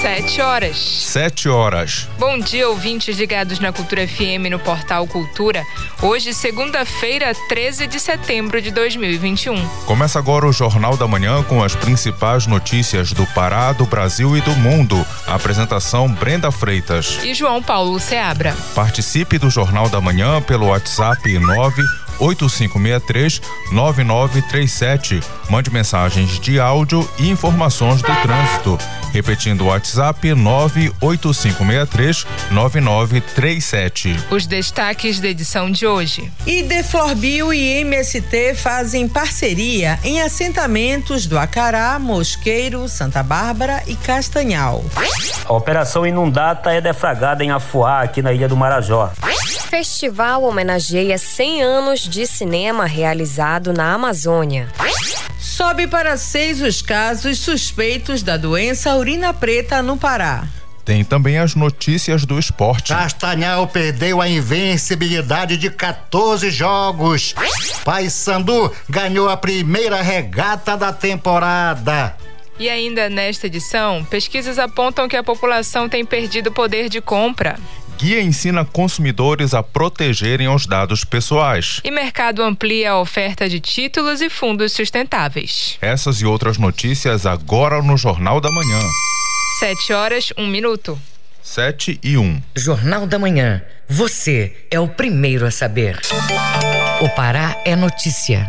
Sete horas. Sete horas. Bom dia, ouvintes ligados na Cultura FM no Portal Cultura. Hoje, segunda-feira, 13 de setembro de 2021. Começa agora o Jornal da Manhã com as principais notícias do Pará, do Brasil e do mundo. A apresentação Brenda Freitas. E João Paulo Seabra. Participe do Jornal da Manhã pelo WhatsApp 9 8563 9937. Mande mensagens de áudio e informações do trânsito. Repetindo o WhatsApp 98563 9937. Os destaques da edição de hoje. Ideflorbio e MST fazem parceria em assentamentos do Acará, Mosqueiro, Santa Bárbara e Castanhal. A operação Inundata é defragada em Afuá, aqui na Ilha do Marajó. Festival homenageia 100 anos de cinema realizado na Amazônia. Sobe para seis os casos suspeitos da doença urina preta no Pará. Tem também as notícias do esporte. Castanhal perdeu a invencibilidade de 14 jogos. Paysandu ganhou a primeira regata da temporada. E ainda nesta edição, pesquisas apontam que a população tem perdido poder de compra. Guia ensina consumidores a protegerem os dados pessoais. E mercado amplia a oferta de títulos e fundos sustentáveis. Essas e outras notícias agora no Jornal da Manhã. Sete horas, um minuto. Sete e um. Jornal da Manhã. Você é o primeiro a saber. O Pará é notícia.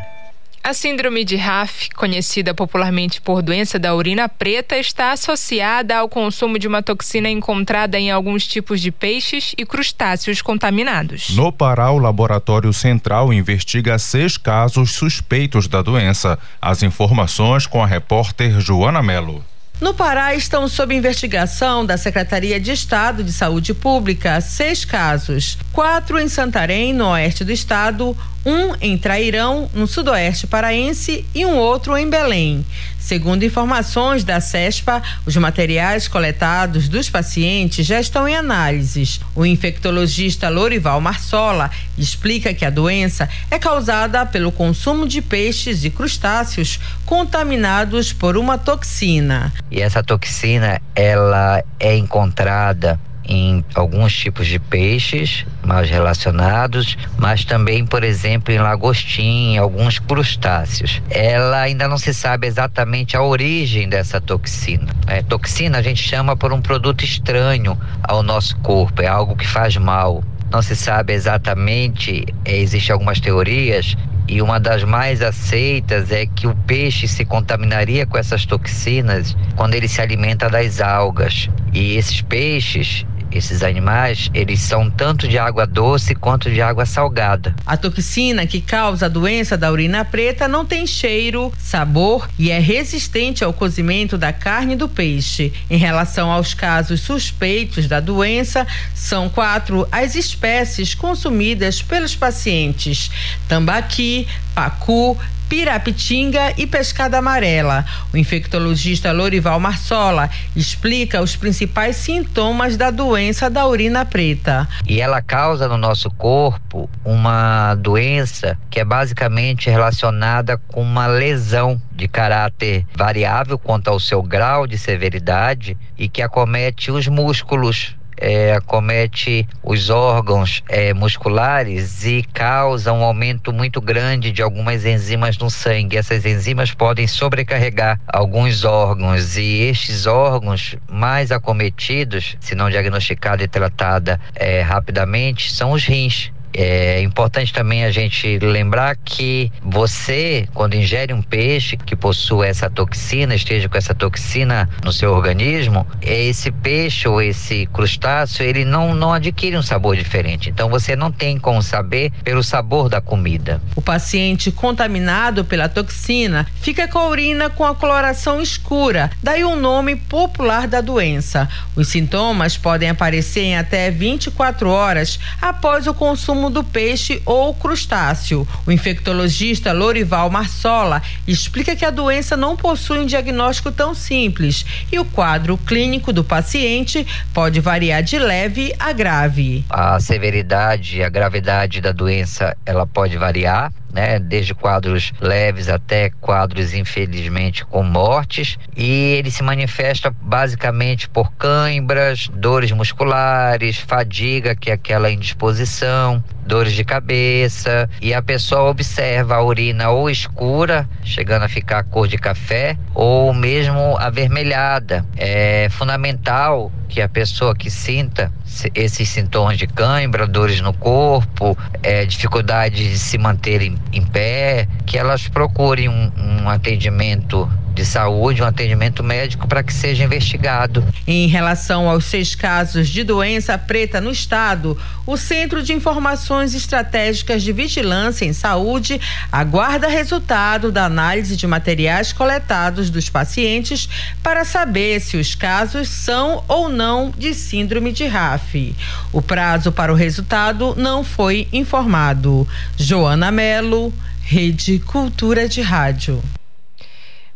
A síndrome de RAF, conhecida popularmente por doença da urina preta, está associada ao consumo de uma toxina encontrada em alguns tipos de peixes e crustáceos contaminados. No Pará, o Laboratório Central investiga seis casos suspeitos da doença. As informações com a repórter Joana Melo. No Pará estão sob investigação da Secretaria de Estado de Saúde Pública seis casos: quatro em Santarém, no oeste do estado, um em Trairão, no sudoeste paraense, e um outro em Belém. Segundo informações da CESPA, os materiais coletados dos pacientes já estão em análises. O infectologista Lorival Marsola explica que a doença é causada pelo consumo de peixes e crustáceos contaminados por uma toxina. E essa toxina, ela é encontrada em alguns tipos de peixes mais relacionados, mas também, por exemplo, em lagostim, em alguns crustáceos. Ela ainda não se sabe exatamente a origem dessa toxina. É, toxina a gente chama por um produto estranho ao nosso corpo, é algo que faz mal. Não se sabe exatamente, é, existem algumas teorias e uma das mais aceitas é que o peixe se contaminaria com essas toxinas quando ele se alimenta das algas. E esses peixes, esses animais, eles são tanto de água doce quanto de água salgada. A toxina que causa a doença da urina preta não tem cheiro, sabor e é resistente ao cozimento da carne do peixe. Em relação aos casos suspeitos da doença, são quatro as espécies consumidas pelos pacientes: tambaqui, pacu, Pirapitinga e pescada amarela. O infectologista Lorival Marsola explica os principais sintomas da doença da urina preta. E ela causa no nosso corpo uma doença que é basicamente relacionada com uma lesão de caráter variável quanto ao seu grau de severidade e que acomete os músculos é, acomete os órgãos é, musculares e causa um aumento muito grande de algumas enzimas no sangue. Essas enzimas podem sobrecarregar alguns órgãos e estes órgãos mais acometidos, se não diagnosticada e tratada é, rapidamente, são os rins. É importante também a gente lembrar que você, quando ingere um peixe que possua essa toxina, esteja com essa toxina no seu organismo, esse peixe ou esse crustáceo, ele não, não adquire um sabor diferente. Então você não tem como saber pelo sabor da comida. O paciente contaminado pela toxina fica com a urina com a coloração escura, daí o nome popular da doença. Os sintomas podem aparecer em até 24 horas após o consumo consumo do peixe ou crustáceo. O infectologista Lorival Marsola explica que a doença não possui um diagnóstico tão simples e o quadro clínico do paciente pode variar de leve a grave. A severidade e a gravidade da doença ela pode variar né, desde quadros leves até quadros infelizmente com mortes, e ele se manifesta basicamente por cãibras, dores musculares, fadiga, que é aquela indisposição, dores de cabeça, e a pessoa observa a urina ou escura, chegando a ficar cor de café, ou mesmo avermelhada. É fundamental que a pessoa que sinta esses sintomas de cãibra, dores no corpo, é, dificuldade de se manter em, em pé, que elas procurem um, um atendimento de saúde, um atendimento médico para que seja investigado. Em relação aos seis casos de doença preta no estado, o Centro de Informações Estratégicas de Vigilância em Saúde aguarda resultado da análise de materiais coletados dos pacientes para saber se os casos são ou não de síndrome de RAF. O prazo para o resultado não foi informado. Joana Melo, Rede Cultura de Rádio.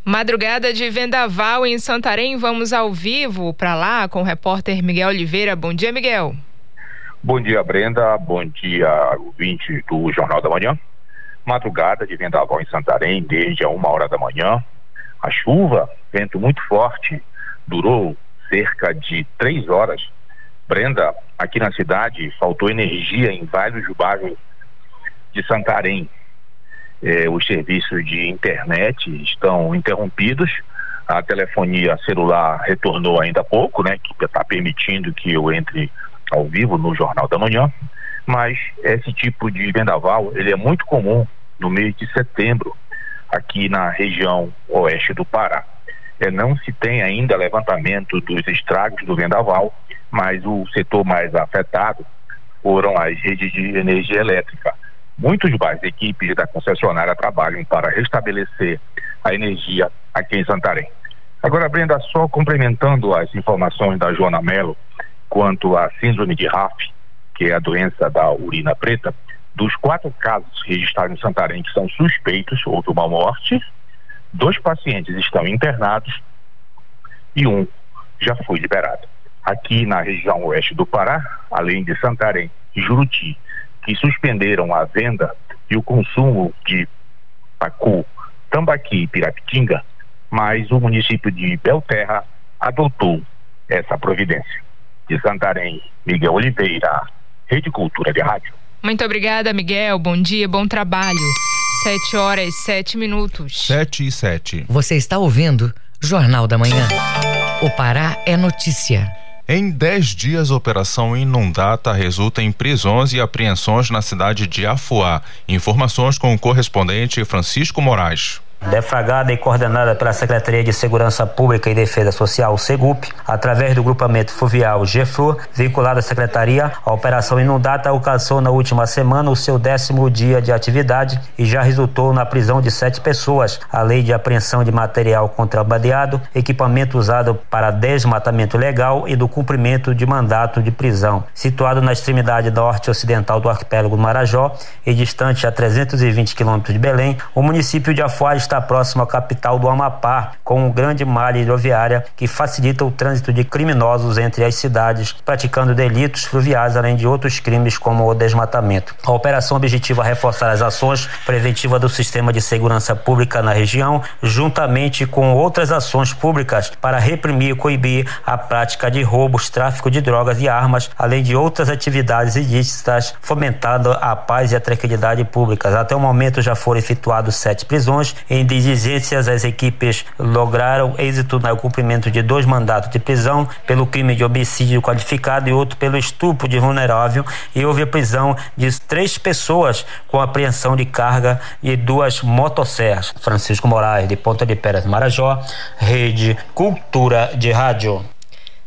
Madrugada de Vendaval em Santarém, vamos ao vivo para lá com o repórter Miguel Oliveira. Bom dia, Miguel. Bom dia, Brenda. Bom dia, ouvinte do Jornal da Manhã. Madrugada de Vendaval em Santarém, desde a uma hora da manhã. A chuva, vento muito forte, durou cerca de três horas. Brenda, aqui na cidade, faltou energia em vários bairros de Santarém eh, os serviços de internet estão interrompidos. A telefonia celular retornou ainda há pouco, né? Que está permitindo que eu entre ao vivo no Jornal da Manhã. Mas esse tipo de vendaval ele é muito comum no mês de setembro aqui na região oeste do Pará. É, não se tem ainda levantamento dos estragos do vendaval, mas o setor mais afetado foram as redes de energia elétrica. Muitos mais equipes da concessionária trabalham para restabelecer a energia aqui em Santarém. Agora, Brenda, só complementando as informações da Joana Mello quanto à síndrome de RAF, que é a doença da urina preta, dos quatro casos registrados em Santarém que são suspeitos, houve uma morte, dois pacientes estão internados e um já foi liberado. Aqui na região oeste do Pará, além de Santarém e Juruti, que suspenderam a venda e o consumo de pacu, tambaqui e pirapitinga, mas o município de Belterra adotou essa providência. De Santarém, Miguel Oliveira, Rede Cultura de Rádio. Muito obrigada, Miguel. Bom dia, bom trabalho. Sete horas, sete minutos. Sete e sete. Você está ouvindo Jornal da Manhã. O Pará é notícia. Em 10 dias, a Operação Inundata resulta em prisões e apreensões na cidade de Afuá. Informações com o correspondente Francisco Moraes defragada e coordenada pela Secretaria de Segurança Pública e Defesa Social, SEGUP, através do grupamento fluvial GEFLUR, vinculado à Secretaria, a Operação Inundata alcançou na última semana o seu décimo dia de atividade e já resultou na prisão de sete pessoas, além de apreensão de material contrabandeado, equipamento usado para desmatamento legal e do cumprimento de mandato de prisão. Situado na extremidade norte-ocidental do arquipélago do Marajó e distante a 320 quilômetros de Belém, o município de Afuá está está próximo à capital do Amapá, com um grande malha hidroviária que facilita o trânsito de criminosos entre as cidades, praticando delitos fluviais, além de outros crimes como o desmatamento. A operação objetiva reforçar as ações preventivas do sistema de segurança pública na região, juntamente com outras ações públicas para reprimir e coibir a prática de roubos, tráfico de drogas e armas, além de outras atividades ilícitas, fomentando a paz e a tranquilidade públicas. Até o momento já foram efetuadas sete prisões em em diligências, as equipes lograram êxito no cumprimento de dois mandatos de prisão pelo crime de homicídio qualificado e outro pelo estupro de vulnerável e houve a prisão de três pessoas com apreensão de carga e duas motosserras. Francisco Moraes, de Ponta de Peras, Marajó, Rede Cultura de Rádio.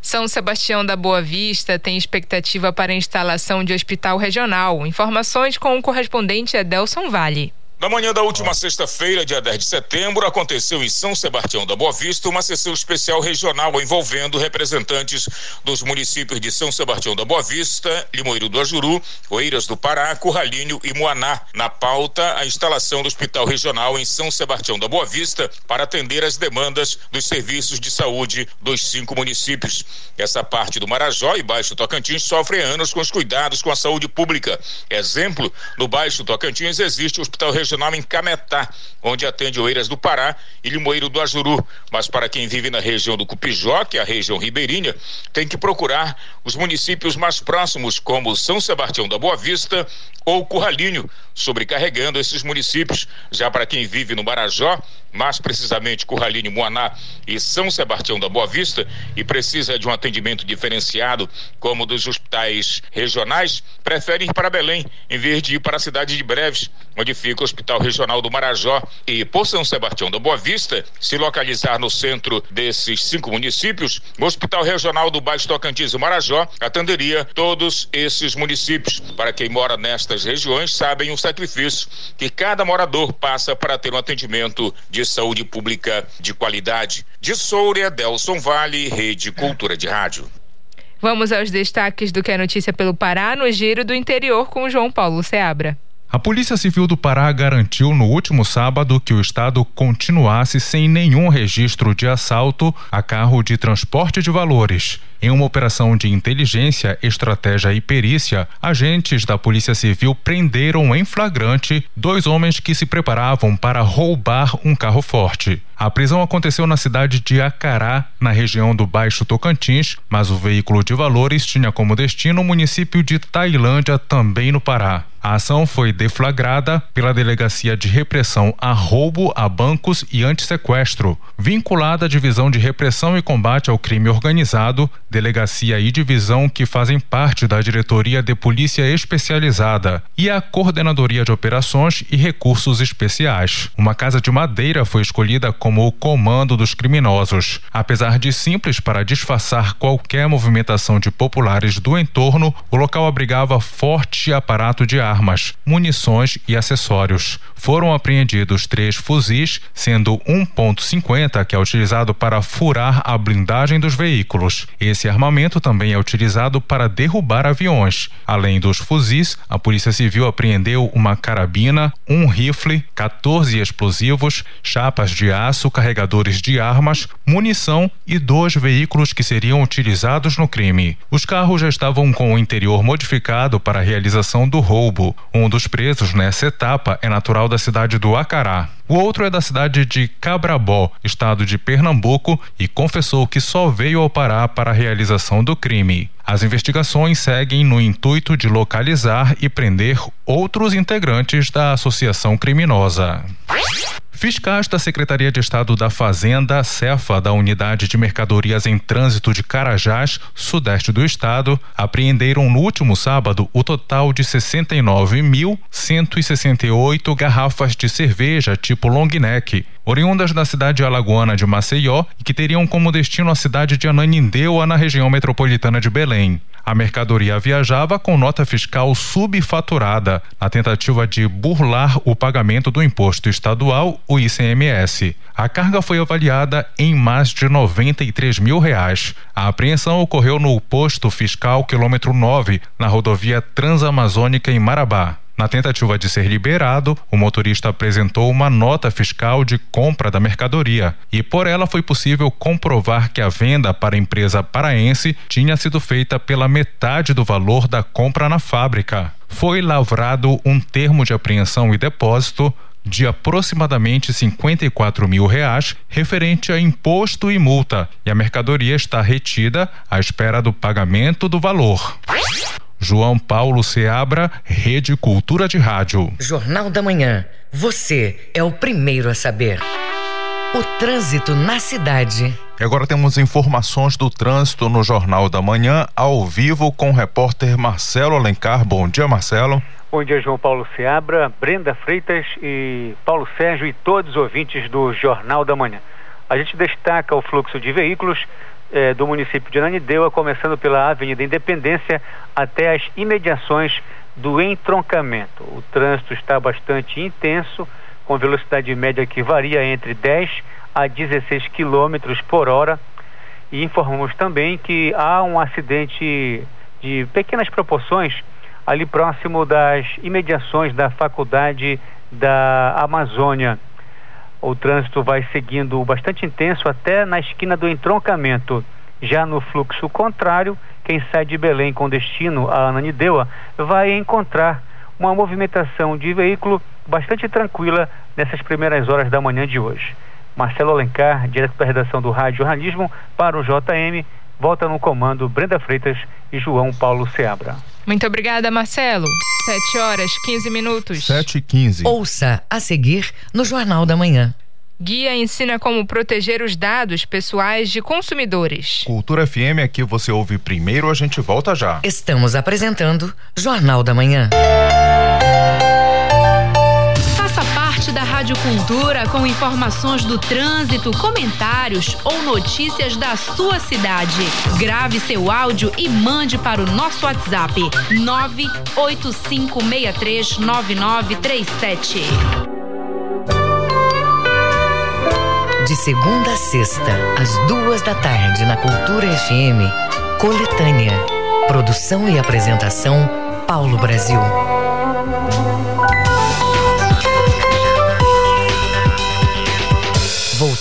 São Sebastião da Boa Vista tem expectativa para a instalação de hospital regional. Informações com o correspondente Adelson Vale. Na manhã da última sexta-feira, dia 10 de setembro, aconteceu em São Sebastião da Boa Vista uma sessão especial regional envolvendo representantes dos municípios de São Sebastião da Boa Vista, Limoeiro do Ajuru, Oeiras do Pará, Curralinho e Moaná. Na pauta, a instalação do Hospital Regional em São Sebastião da Boa Vista para atender as demandas dos serviços de saúde dos cinco municípios. Essa parte do Marajó e Baixo Tocantins sofre anos com os cuidados com a saúde pública. Exemplo, no Baixo Tocantins existe o Hospital Regional regional em Cametá, onde atende Oeiras do Pará e Limoeiro do Ajuru. Mas para quem vive na região do Cupijó, que é a região ribeirinha, tem que procurar os municípios mais próximos, como São Sebastião da Boa Vista ou Curralinho, sobrecarregando esses municípios. Já para quem vive no Marajó, mais precisamente Curralinho, Moaná e São Sebastião da Boa Vista, e precisa de um atendimento diferenciado, como dos hospitais regionais, preferem ir para Belém, em vez de ir para a cidade de Breves, onde fica o Regional do Marajó. E por São Sebastião da Boa Vista, se localizar no centro desses cinco municípios, o Hospital Regional do Baixo Tocantins e Marajó atenderia todos esses municípios. Para quem mora nestas regiões, sabem o sacrifício que cada morador passa para ter um atendimento de saúde pública de qualidade. De Soura, Delson Vale, Rede Cultura de Rádio. Vamos aos destaques do que é notícia pelo Pará no Giro do Interior com João Paulo Seabra. A Polícia Civil do Pará garantiu no último sábado que o estado continuasse sem nenhum registro de assalto a carro de transporte de valores. Em uma operação de inteligência, estratégia e perícia, agentes da Polícia Civil prenderam em flagrante dois homens que se preparavam para roubar um carro forte. A prisão aconteceu na cidade de Acará, na região do Baixo Tocantins, mas o veículo de valores tinha como destino o município de Tailândia, também no Pará. A ação foi deflagrada pela Delegacia de Repressão a Roubo a Bancos e Antissequestro, vinculada à Divisão de Repressão e Combate ao Crime Organizado, delegacia e divisão que fazem parte da Diretoria de Polícia Especializada e a Coordenadoria de Operações e Recursos Especiais. Uma casa de madeira foi escolhida como o comando dos criminosos. Apesar de simples para disfarçar qualquer movimentação de populares do entorno, o local abrigava forte aparato de armas, munições e acessórios. Foram apreendidos três fuzis, sendo 1.50 que é utilizado para furar a blindagem dos veículos. Esse armamento também é utilizado para derrubar aviões. Além dos fuzis, a Polícia Civil apreendeu uma carabina, um rifle, 14 explosivos, chapas de aço, carregadores de armas, munição e dois veículos que seriam utilizados no crime. Os carros já estavam com o interior modificado para a realização do roubo. Um dos presos nessa etapa é natural da cidade do Acará. O outro é da cidade de Cabrabó, estado de Pernambuco, e confessou que só veio ao Pará para a realização do crime. As investigações seguem no intuito de localizar e prender outros integrantes da associação criminosa. Fiscais da Secretaria de Estado da Fazenda, Cefa, da Unidade de Mercadorias em Trânsito de Carajás, sudeste do estado, apreenderam no último sábado o total de 69.168 garrafas de cerveja tipo long neck, oriundas da cidade alagoana de Maceió e que teriam como destino a cidade de Ananindeua, na região metropolitana de Belém. A mercadoria viajava com nota fiscal subfaturada, na tentativa de burlar o pagamento do imposto estadual, o ICMS. A carga foi avaliada em mais de 93 mil reais. A apreensão ocorreu no posto fiscal quilômetro 9, na rodovia Transamazônica em Marabá. Na tentativa de ser liberado, o motorista apresentou uma nota fiscal de compra da mercadoria e por ela foi possível comprovar que a venda para a empresa paraense tinha sido feita pela metade do valor da compra na fábrica. Foi lavrado um termo de apreensão e depósito de aproximadamente 54 mil reais referente a imposto e multa e a mercadoria está retida à espera do pagamento do valor. João Paulo Seabra, Rede Cultura de Rádio. Jornal da Manhã. Você é o primeiro a saber. O trânsito na cidade. E agora temos informações do trânsito no Jornal da Manhã, ao vivo com o repórter Marcelo Alencar. Bom dia, Marcelo. Bom dia, João Paulo Seabra, Brenda Freitas e Paulo Sérgio e todos os ouvintes do Jornal da Manhã. A gente destaca o fluxo de veículos eh, do município de Ananindeua, começando pela Avenida Independência até as imediações do entroncamento. O trânsito está bastante intenso, com velocidade média que varia entre 10 a 16 km por hora. E informamos também que há um acidente de pequenas proporções ali próximo das imediações da Faculdade da Amazônia. O trânsito vai seguindo bastante intenso até na esquina do entroncamento. Já no fluxo contrário, quem sai de Belém com destino a Ananindeua vai encontrar uma movimentação de veículo bastante tranquila nessas primeiras horas da manhã de hoje. Marcelo Alencar, direto da redação do Rádio Jornalismo, para o JM, volta no comando Brenda Freitas e João Paulo Seabra. Muito obrigada, Marcelo. 7 horas 15 minutos. 7 e 15. Ouça a seguir no Jornal da Manhã. Guia ensina como proteger os dados pessoais de consumidores. Cultura FM aqui você ouve primeiro, a gente volta já. Estamos apresentando Jornal da Manhã. Da Rádio Cultura com informações do trânsito, comentários ou notícias da sua cidade. Grave seu áudio e mande para o nosso WhatsApp 985639937. De segunda a sexta, às duas da tarde, na Cultura FM, Coletânea. Produção e apresentação, Paulo Brasil.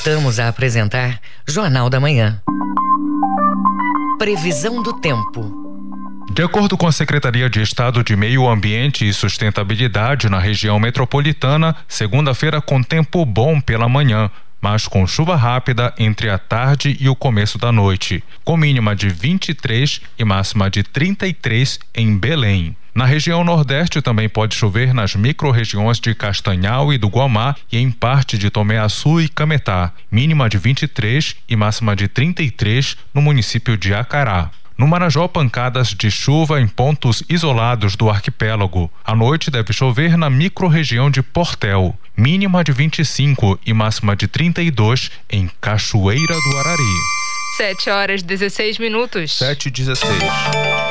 Voltamos a apresentar Jornal da Manhã. Previsão do tempo. De acordo com a Secretaria de Estado de Meio Ambiente e Sustentabilidade na região metropolitana, segunda-feira com tempo bom pela manhã, mas com chuva rápida entre a tarde e o começo da noite, com mínima de 23 e máxima de 33 em Belém. Na região Nordeste também pode chover nas microrregiões de Castanhal e do Guamá e em parte de Tomé-Açu e Cametá, mínima de 23 e máxima de 33 no município de Acará. No Marajó, pancadas de chuva em pontos isolados do arquipélago. À noite deve chover na microrregião de Portel, mínima de 25 e máxima de 32 em Cachoeira do Arari. 7 horas 16 minutos. 7 e 16.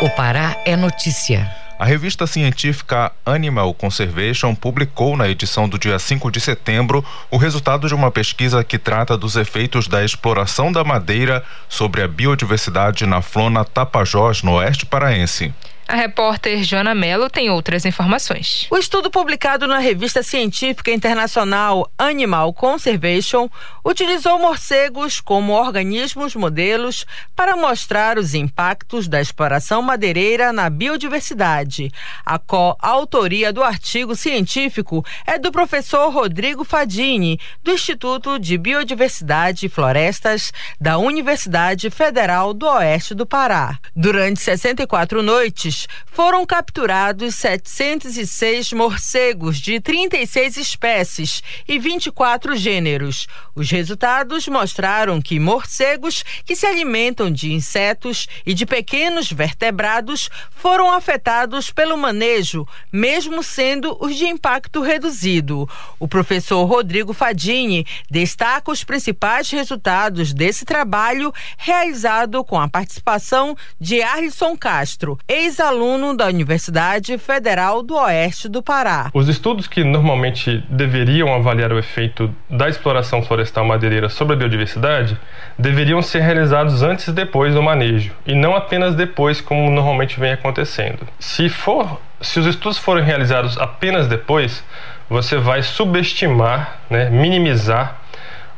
O Pará é notícia. A revista científica Animal Conservation publicou na edição do dia 5 de setembro o resultado de uma pesquisa que trata dos efeitos da exploração da madeira sobre a biodiversidade na flona Tapajós, no oeste paraense. A repórter Joana Mello tem outras informações. O estudo publicado na revista científica internacional Animal Conservation utilizou morcegos como organismos modelos para mostrar os impactos da exploração madeireira na biodiversidade. A coautoria do artigo científico é do professor Rodrigo Fadini, do Instituto de Biodiversidade e Florestas da Universidade Federal do Oeste do Pará. Durante 64 noites, foram capturados 706 morcegos de 36 espécies e 24 gêneros. Os resultados mostraram que morcegos que se alimentam de insetos e de pequenos vertebrados foram afetados pelo manejo, mesmo sendo os de impacto reduzido. O professor Rodrigo Fadini destaca os principais resultados desse trabalho realizado com a participação de Arlisson Castro, ex-aluno da Universidade Federal do Oeste do Pará. Os estudos que normalmente deveriam avaliar o efeito da exploração florestal madeireira sobre a biodiversidade deveriam ser realizados antes e depois do manejo, e não apenas depois, como normalmente vem acontecendo. Se for, se os estudos forem realizados apenas depois, você vai subestimar, né, minimizar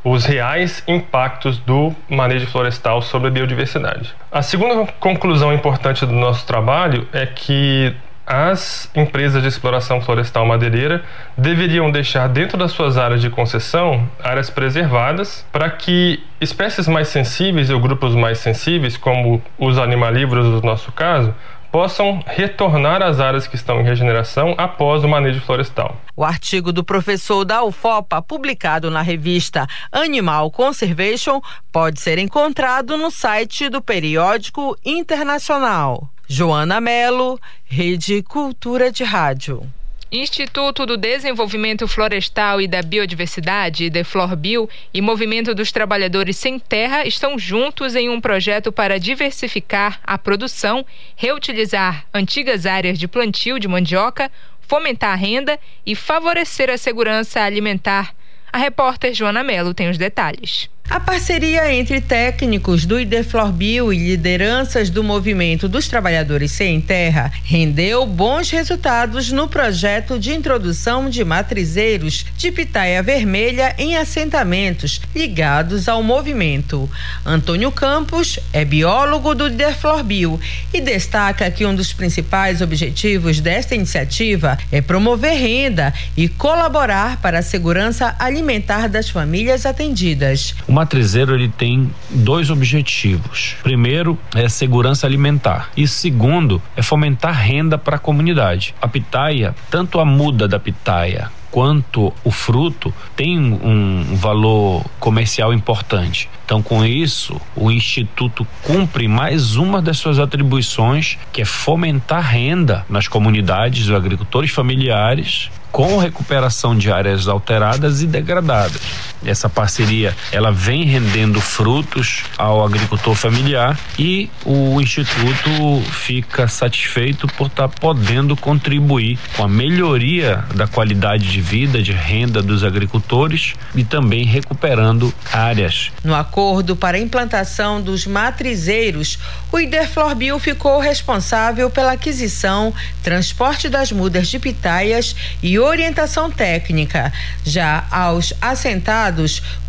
os reais impactos do manejo florestal sobre a biodiversidade. A segunda conclusão importante do nosso trabalho é que as empresas de exploração florestal madeireira deveriam deixar dentro das suas áreas de concessão áreas preservadas para que espécies mais sensíveis ou grupos mais sensíveis, como os animalívoros no nosso caso, possam retornar às áreas que estão em regeneração após o manejo florestal. O artigo do professor da UFOPA, publicado na revista Animal Conservation, pode ser encontrado no site do periódico internacional. Joana Melo, Rede Cultura de Rádio. Instituto do Desenvolvimento Florestal e da Biodiversidade, Deflorbio, e Movimento dos Trabalhadores Sem Terra estão juntos em um projeto para diversificar a produção, reutilizar antigas áreas de plantio de mandioca, fomentar a renda e favorecer a segurança alimentar. A repórter Joana Melo tem os detalhes. A parceria entre técnicos do Ideflorbio e lideranças do movimento dos trabalhadores sem terra rendeu bons resultados no projeto de introdução de matrizeiros de pitaia vermelha em assentamentos ligados ao movimento. Antônio Campos é biólogo do Ideflorbio e destaca que um dos principais objetivos desta iniciativa é promover renda e colaborar para a segurança alimentar das famílias atendidas matrizeiro ele tem dois objetivos. Primeiro é segurança alimentar e segundo é fomentar renda para a comunidade. A pitaia, tanto a muda da pitaia quanto o fruto tem um valor comercial importante. Então, com isso, o Instituto cumpre mais uma das suas atribuições, que é fomentar renda nas comunidades dos agricultores familiares com recuperação de áreas alteradas e degradadas. Essa parceria ela vem rendendo frutos ao agricultor familiar e o instituto fica satisfeito por estar tá podendo contribuir com a melhoria da qualidade de vida, de renda dos agricultores e também recuperando áreas. No acordo para a implantação dos matrizeiros, o Iderflorbio ficou responsável pela aquisição, transporte das mudas de pitaias e orientação técnica. Já aos assentados,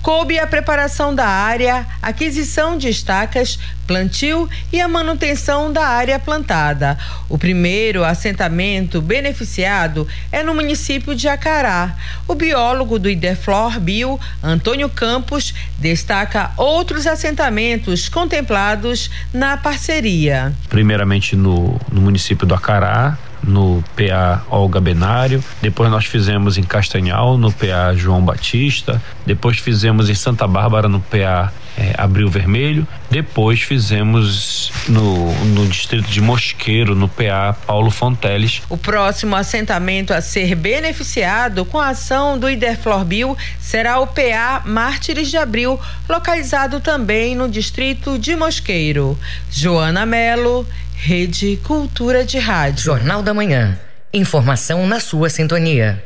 coube a preparação da área, aquisição de estacas, plantio e a manutenção da área plantada. O primeiro assentamento beneficiado é no município de Acará. O biólogo do Ideflor Bio, Antônio Campos, destaca outros assentamentos contemplados na parceria. Primeiramente no, no município do Acará, no PA Olga Benário, depois nós fizemos em Castanhal, no PA João Batista, depois fizemos em Santa Bárbara, no PA é, Abril Vermelho, depois fizemos no, no distrito de Mosqueiro, no PA Paulo Fonteles. O próximo assentamento a ser beneficiado com a ação do Iderflorbio será o PA Mártires de Abril, localizado também no distrito de Mosqueiro. Joana Melo, Rede Cultura de Rádio. Jornal da Manhã. Informação na sua sintonia.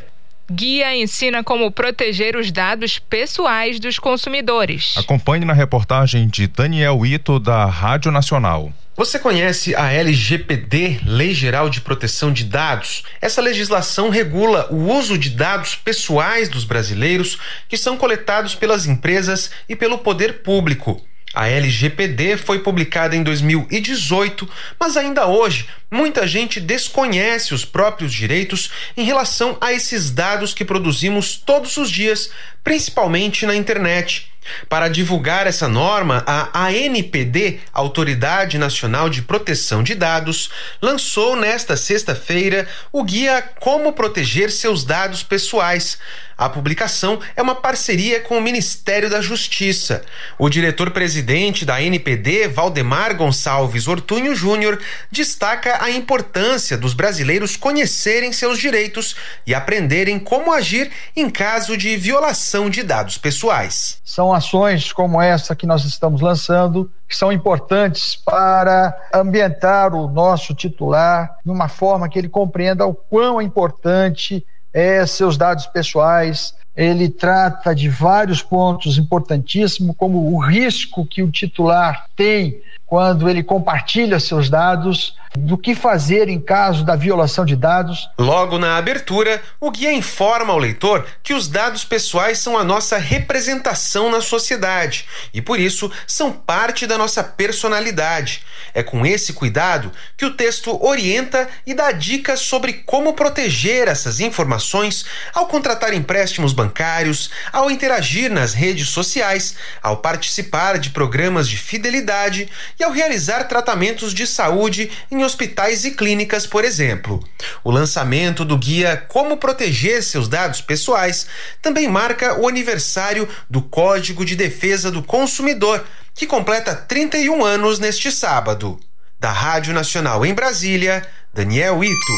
Guia ensina como proteger os dados pessoais dos consumidores. Acompanhe na reportagem de Daniel Ito, da Rádio Nacional. Você conhece a LGPD, Lei Geral de Proteção de Dados? Essa legislação regula o uso de dados pessoais dos brasileiros que são coletados pelas empresas e pelo poder público. A LGPD foi publicada em 2018, mas ainda hoje muita gente desconhece os próprios direitos em relação a esses dados que produzimos todos os dias, principalmente na internet. Para divulgar essa norma, a ANPD, Autoridade Nacional de Proteção de Dados, lançou nesta sexta-feira o guia Como Proteger Seus Dados Pessoais. A publicação é uma parceria com o Ministério da Justiça. O diretor-presidente da ANPD, Valdemar Gonçalves Ortunho Júnior, destaca a importância dos brasileiros conhecerem seus direitos e aprenderem como agir em caso de violação de dados pessoais. São ações como essa que nós estamos lançando que são importantes para ambientar o nosso titular de uma forma que ele compreenda o quão é importante é seus dados pessoais. Ele trata de vários pontos importantíssimos, como o risco que o titular tem quando ele compartilha seus dados, do que fazer em caso da violação de dados. Logo na abertura, o guia informa ao leitor que os dados pessoais são a nossa representação na sociedade e, por isso, são parte da nossa personalidade. É com esse cuidado que o texto orienta e dá dicas sobre como proteger essas informações ao contratar empréstimos bancários, ao interagir nas redes sociais, ao participar de programas de fidelidade e ao realizar tratamentos de saúde em hospitais e clínicas, por exemplo. O lançamento do guia Como Proteger Seus Dados Pessoais também marca o aniversário do Código de Defesa do Consumidor, que completa 31 anos neste sábado. Da Rádio Nacional em Brasília, Daniel Ito.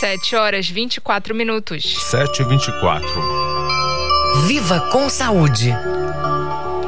7 horas 24 minutos. 7 e 24. Viva com saúde.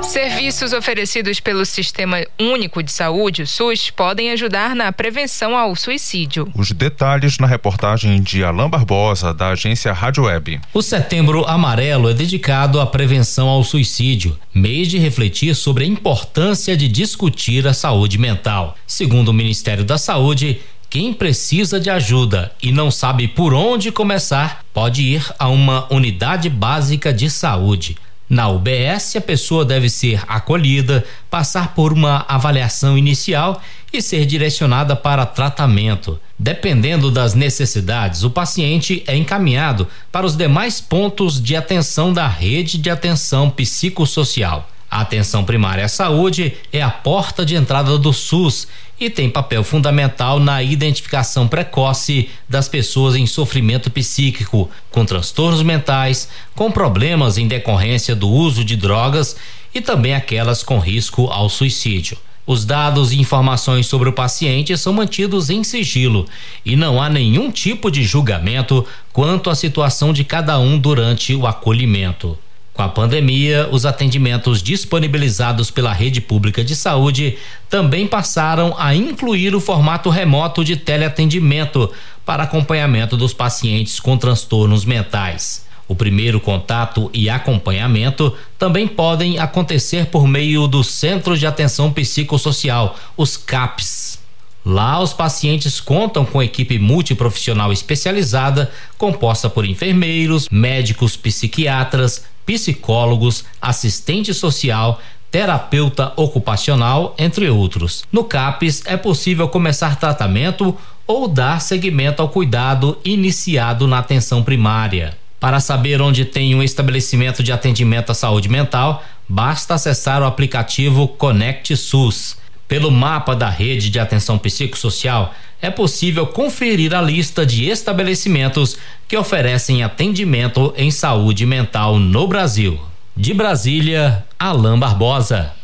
Serviços oferecidos pelo Sistema Único de Saúde, o SUS, podem ajudar na prevenção ao suicídio. Os detalhes na reportagem de Alain Barbosa, da agência Rádio Web. O Setembro Amarelo é dedicado à prevenção ao suicídio, mês de refletir sobre a importância de discutir a saúde mental. Segundo o Ministério da Saúde, quem precisa de ajuda e não sabe por onde começar, pode ir a uma unidade básica de saúde. Na UBS, a pessoa deve ser acolhida, passar por uma avaliação inicial e ser direcionada para tratamento. Dependendo das necessidades, o paciente é encaminhado para os demais pontos de atenção da rede de atenção psicossocial. A atenção primária à saúde é a porta de entrada do SUS e tem papel fundamental na identificação precoce das pessoas em sofrimento psíquico, com transtornos mentais, com problemas em decorrência do uso de drogas e também aquelas com risco ao suicídio. Os dados e informações sobre o paciente são mantidos em sigilo e não há nenhum tipo de julgamento quanto à situação de cada um durante o acolhimento. Com a pandemia, os atendimentos disponibilizados pela rede pública de saúde também passaram a incluir o formato remoto de teleatendimento para acompanhamento dos pacientes com transtornos mentais. O primeiro contato e acompanhamento também podem acontecer por meio dos Centros de Atenção Psicossocial, os CAPs. Lá, os pacientes contam com equipe multiprofissional especializada, composta por enfermeiros, médicos, psiquiatras, psicólogos, assistente social, terapeuta ocupacional, entre outros. No CAPES é possível começar tratamento ou dar seguimento ao cuidado iniciado na atenção primária. Para saber onde tem um estabelecimento de atendimento à saúde mental, basta acessar o aplicativo Conect SUS. Pelo mapa da rede de atenção psicossocial, é possível conferir a lista de estabelecimentos que oferecem atendimento em saúde mental no Brasil. De Brasília, Alain Barbosa.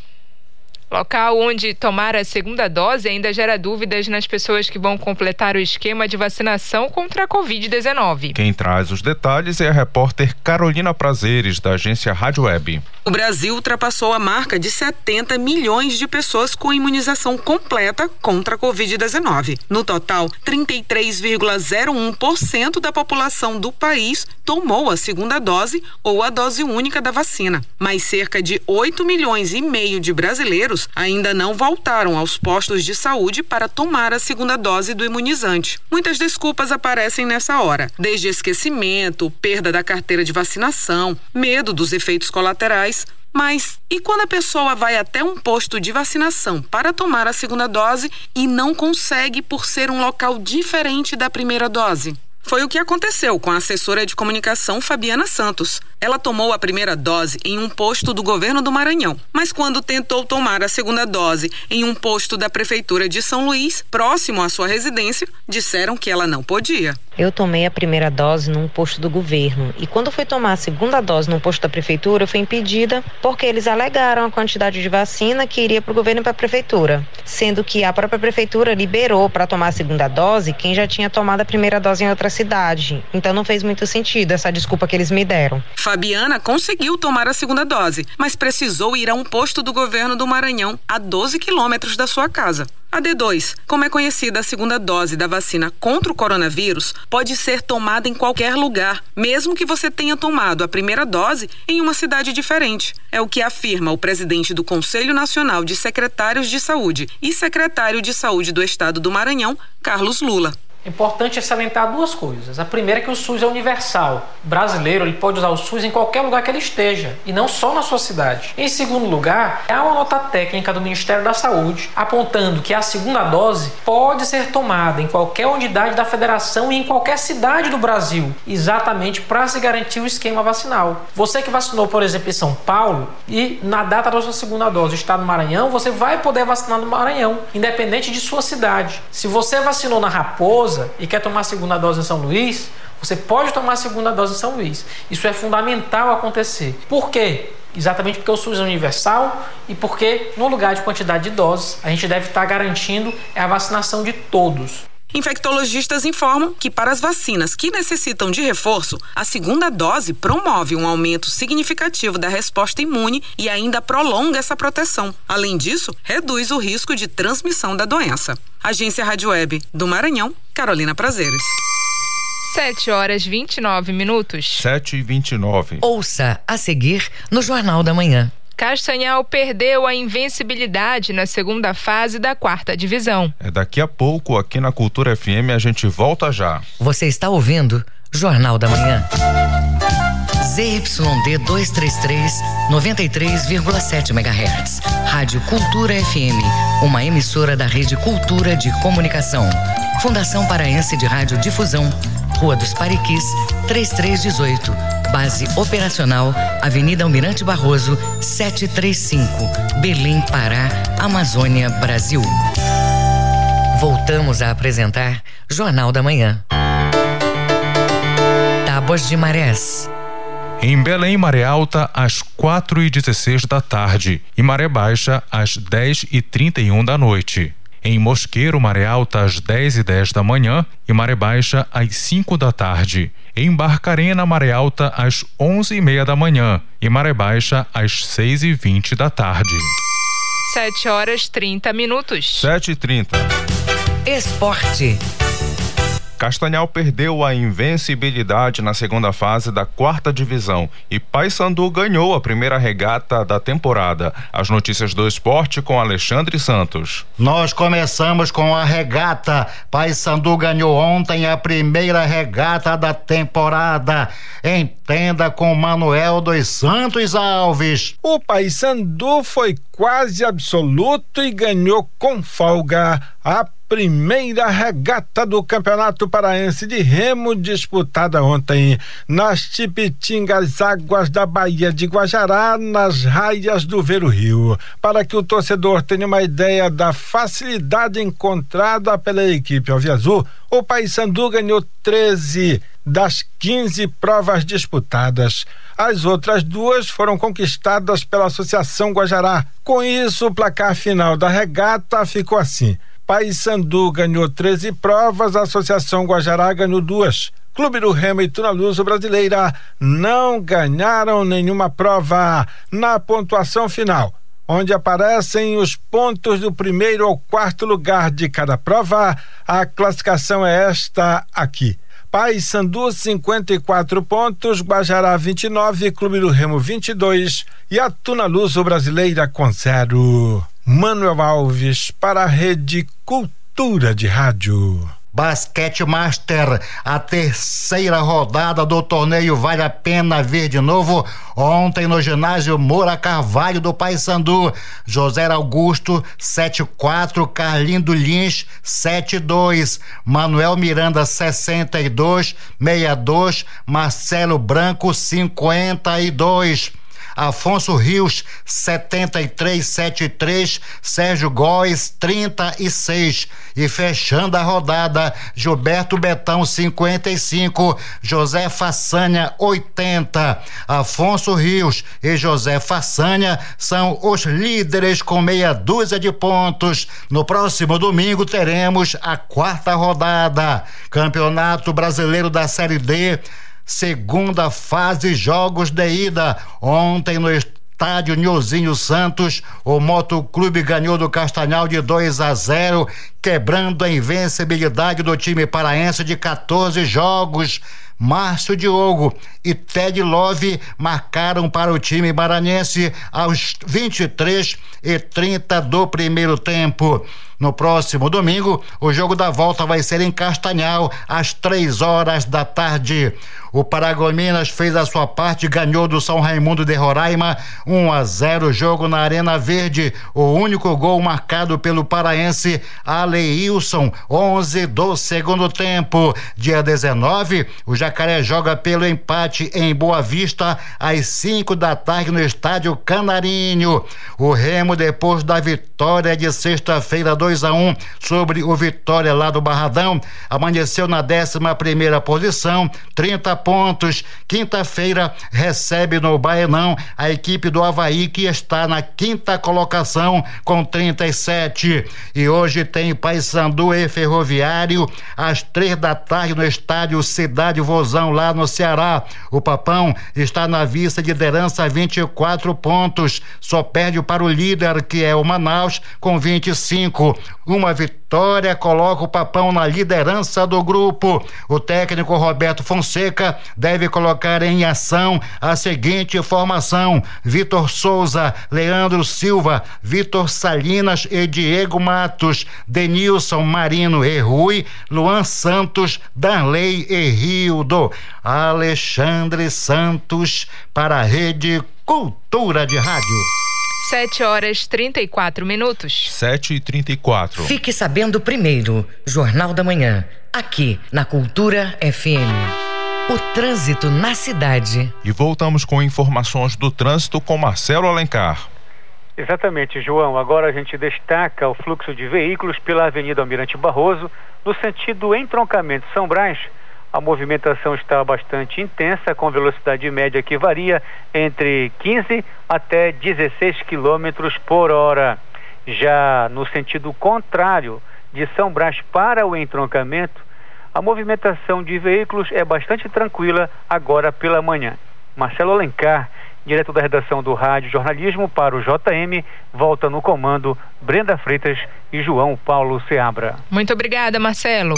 Local onde tomar a segunda dose ainda gera dúvidas nas pessoas que vão completar o esquema de vacinação contra a Covid-19. Quem traz os detalhes é a repórter Carolina Prazeres, da agência Rádio Web. O Brasil ultrapassou a marca de 70 milhões de pessoas com imunização completa contra a Covid-19. No total, 33,01% da população do país tomou a segunda dose ou a dose única da vacina. Mas cerca de 8 milhões e meio de brasileiros ainda não voltaram aos postos de saúde para tomar a segunda dose do imunizante. Muitas desculpas aparecem nessa hora, desde esquecimento, perda da carteira de vacinação, medo dos efeitos colaterais. Mas e quando a pessoa vai até um posto de vacinação para tomar a segunda dose e não consegue por ser um local diferente da primeira dose? Foi o que aconteceu com a assessora de comunicação Fabiana Santos. Ela tomou a primeira dose em um posto do governo do Maranhão, mas quando tentou tomar a segunda dose em um posto da prefeitura de São Luís, próximo à sua residência, disseram que ela não podia. Eu tomei a primeira dose num posto do governo e quando fui tomar a segunda dose num posto da prefeitura, eu fui impedida porque eles alegaram a quantidade de vacina que iria para o governo e para a prefeitura, sendo que a própria prefeitura liberou para tomar a segunda dose quem já tinha tomado a primeira dose em outra cidade. Então não fez muito sentido essa desculpa que eles me deram. Fabiana conseguiu tomar a segunda dose, mas precisou ir a um posto do governo do Maranhão, a 12 quilômetros da sua casa. A D2, como é conhecida a segunda dose da vacina contra o coronavírus, pode ser tomada em qualquer lugar, mesmo que você tenha tomado a primeira dose em uma cidade diferente. É o que afirma o presidente do Conselho Nacional de Secretários de Saúde e secretário de Saúde do Estado do Maranhão, Carlos Lula. É importante salientar duas coisas. A primeira é que o SUS é universal. O brasileiro ele pode usar o SUS em qualquer lugar que ele esteja e não só na sua cidade. Em segundo lugar, há uma nota técnica do Ministério da Saúde apontando que a segunda dose pode ser tomada em qualquer unidade da federação e em qualquer cidade do Brasil, exatamente para se garantir o esquema vacinal. Você que vacinou, por exemplo, em São Paulo e na data da sua segunda dose está no Maranhão, você vai poder vacinar no Maranhão, independente de sua cidade. Se você vacinou na Raposa, e quer tomar a segunda dose em São Luís, você pode tomar a segunda dose em São Luís. Isso é fundamental acontecer. Por quê? Exatamente porque o SUS é universal e porque, no lugar de quantidade de doses, a gente deve estar garantindo a vacinação de todos. Infectologistas informam que para as vacinas que necessitam de reforço, a segunda dose promove um aumento significativo da resposta imune e ainda prolonga essa proteção. Além disso, reduz o risco de transmissão da doença. Agência Rádio Web do Maranhão, Carolina Prazeres. 7 horas 29 minutos. 7 e 29. Ouça a seguir no Jornal da Manhã. Castanhal perdeu a invencibilidade na segunda fase da quarta divisão. É daqui a pouco aqui na Cultura FM a gente volta já. Você está ouvindo Jornal da Manhã. ZYD 233, 93,7 MHz. Rádio Cultura FM, uma emissora da Rede Cultura de Comunicação. Fundação Paraense de Rádio Difusão, Rua dos Pariquis, 3318. Base operacional, Avenida Almirante Barroso, 735, Belém, Pará, Amazônia, Brasil. Voltamos a apresentar Jornal da Manhã. Tábuas de Marés. Em Belém, maré alta às 4 e 16 da tarde e maré baixa às 10 e 31 da noite. Em Mosqueiro, maré alta às 10 e 10 da manhã e maré baixa às 5 da tarde. Em Barcarena, maré alta às 11 e meia da manhã e maré baixa às 6 e 20 da tarde. 7 horas 30 minutos. 7 e 30. Esporte. Castanhal perdeu a invencibilidade na segunda fase da quarta divisão e Paysandu ganhou a primeira regata da temporada. As notícias do esporte com Alexandre Santos. Nós começamos com a regata. Paysandu ganhou ontem a primeira regata da temporada. Entenda com Manuel dos Santos Alves. O Paysandu foi quase absoluto e ganhou com folga a primeira regata do Campeonato Paraense de Remo disputada ontem nas Tipitingas Águas da Baía de Guajará, nas raias do Vero Rio. Para que o torcedor tenha uma ideia da facilidade encontrada pela equipe Alviazul, o Paysandu ganhou 13 das 15 provas disputadas. As outras duas foram conquistadas pela Associação Guajará. Com isso, o placar final da regata ficou assim: Paysandu ganhou 13 provas, a Associação Guajará ganhou duas. Clube do Remo e Tunaluso Brasileira não ganharam nenhuma prova na pontuação final, onde aparecem os pontos do primeiro ao quarto lugar de cada prova. A classificação é esta aqui. Paysandu 54 pontos, Guajará 29, Clube do Remo 22 e a Tunaluso Brasileira com zero. Manuel Alves para a Rede Cultura de Rádio. Basquete Master, a terceira rodada do torneio vale a pena ver de novo. Ontem no ginásio Moura Carvalho do Paysandu, José Augusto 74, Carlindo Lins 72, Manuel Miranda 62, 62, Marcelo Branco 52. Afonso Rios 7373, Sérgio Góes 36 e fechando a rodada Gilberto Betão 55, José Façanha 80. Afonso Rios e José Façanha são os líderes com meia dúzia de pontos. No próximo domingo teremos a quarta rodada. Campeonato Brasileiro da Série D segunda fase jogos de ida. Ontem no estádio Nilzinho Santos, o Motoclube ganhou do Castanhal de 2 a 0, quebrando a invencibilidade do time paraense de 14 jogos. Márcio Diogo e Ted Love marcaram para o time maranhense aos 23 e 30 do primeiro tempo. No próximo domingo, o jogo da volta vai ser em Castanhal, às três horas da tarde. O Paragominas fez a sua parte e ganhou do São Raimundo de Roraima 1 a 0 jogo na Arena Verde. O único gol marcado pelo paraense Aleilson, 11 do segundo tempo. Dia 19, o Jacaré joga pelo empate em Boa Vista às 5 da tarde no estádio Canarinho. O Remo, depois da vitória de sexta-feira 2 a 1 sobre o Vitória lá do Barradão, amanheceu na 11 primeira posição, 30 pontos. Quinta-feira recebe no Baenão a equipe do Havaí que está na quinta colocação com 37 e hoje tem Paysandu e Ferroviário, às três da tarde no estádio Cidade Vozão, lá no Ceará. O Papão está na vista de liderança 24 pontos, só perde para o líder, que é o Manaus, com 25. Uma vitória coloca o Papão na liderança do grupo. O técnico Roberto Fonseca deve colocar em ação a seguinte formação: Vitor Souza, Leandro Silva, Vitor Salinas e Diego Matos, Denilson Marino e Rui, Luan Santos, Darley e Rildo, Alexandre Santos para a Rede Cultura de Rádio. 7 horas 34 minutos. 7 e 34. Fique sabendo primeiro, Jornal da Manhã, aqui na Cultura FM. O trânsito na cidade. E voltamos com informações do trânsito com Marcelo Alencar. Exatamente, João. Agora a gente destaca o fluxo de veículos pela Avenida Almirante Barroso, no sentido entroncamento São Brás. A movimentação está bastante intensa, com velocidade média que varia entre 15 até 16 quilômetros por hora. Já no sentido contrário, de São Brás para o entroncamento, a movimentação de veículos é bastante tranquila agora pela manhã. Marcelo Alencar direto da redação do Rádio Jornalismo para o JM, volta no comando Brenda Freitas e João Paulo Seabra. Muito obrigada, Marcelo.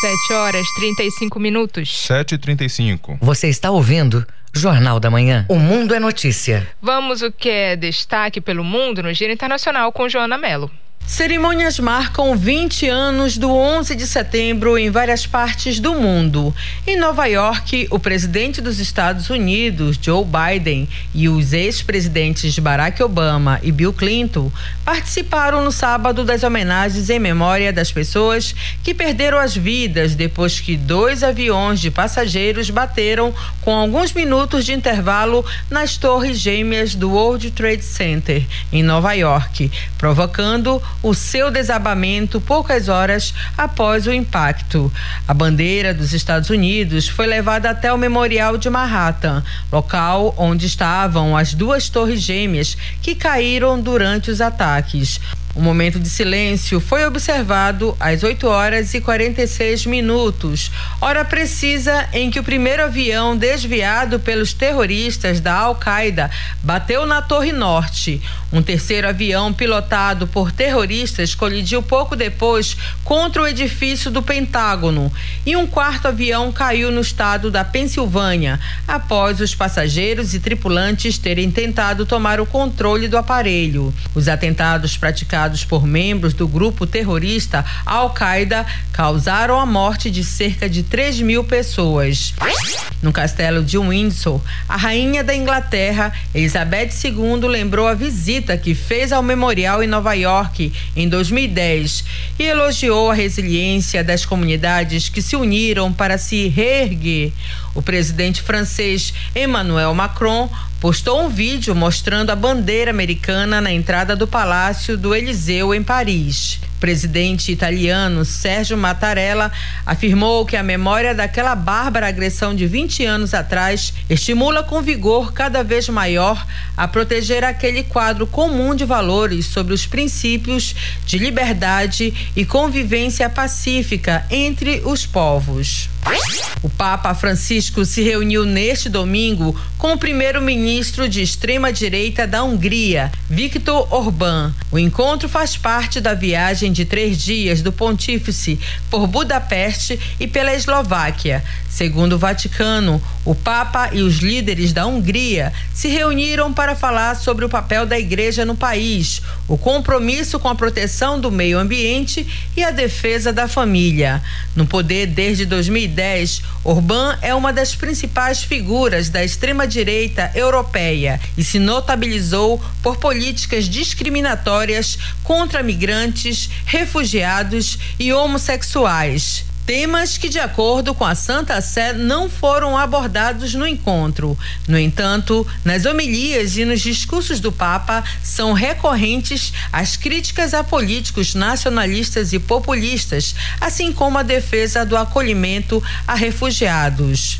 7 horas 35 minutos. 7 e 35 Você está ouvindo Jornal da Manhã. O Mundo é Notícia. Vamos o que é destaque pelo mundo no Giro Internacional com Joana Mello. Cerimônias marcam 20 anos do 11 de setembro em várias partes do mundo. Em Nova York, o presidente dos Estados Unidos, Joe Biden, e os ex-presidentes Barack Obama e Bill Clinton participaram no sábado das homenagens em memória das pessoas que perderam as vidas depois que dois aviões de passageiros bateram com alguns minutos de intervalo nas torres gêmeas do World Trade Center, em Nova York, provocando o seu desabamento poucas horas após o impacto. A bandeira dos Estados Unidos foi levada até o Memorial de Manhattan, local onde estavam as duas torres gêmeas que caíram durante os ataques. O momento de silêncio foi observado às 8 horas e 46 minutos, hora precisa em que o primeiro avião desviado pelos terroristas da Al-Qaeda bateu na Torre Norte. Um terceiro avião pilotado por terroristas colidiu pouco depois contra o edifício do Pentágono e um quarto avião caiu no estado da Pensilvânia após os passageiros e tripulantes terem tentado tomar o controle do aparelho. Os atentados praticados por membros do grupo terrorista Al-Qaeda causaram a morte de cerca de 3 mil pessoas. No castelo de Windsor, a rainha da Inglaterra, Elizabeth II, lembrou a visita que fez ao memorial em Nova York em 2010 e elogiou a resiliência das comunidades que se uniram para se reerguer. O presidente francês Emmanuel Macron postou um vídeo mostrando a bandeira americana na entrada do Palácio do Eliseu em Paris. O presidente italiano Sérgio Mattarella afirmou que a memória daquela bárbara agressão de 20 anos atrás estimula com vigor cada vez maior a proteger aquele quadro comum de valores sobre os princípios de liberdade e convivência pacífica entre os povos. O Papa Francisco se reuniu neste domingo com o primeiro-ministro de extrema-direita da Hungria, Viktor Orbán. O encontro faz parte da viagem de três dias do Pontífice por Budapeste e pela Eslováquia. Segundo o Vaticano, o Papa e os líderes da Hungria se reuniram para falar sobre o papel da Igreja no país, o compromisso com a proteção do meio ambiente e a defesa da família. No poder desde 2010, Orbán é uma das principais figuras da extrema-direita europeia e se notabilizou por políticas discriminatórias contra migrantes, refugiados e homossexuais. Temas que, de acordo com a Santa Sé, não foram abordados no encontro. No entanto, nas homilias e nos discursos do Papa são recorrentes as críticas a políticos nacionalistas e populistas, assim como a defesa do acolhimento a refugiados.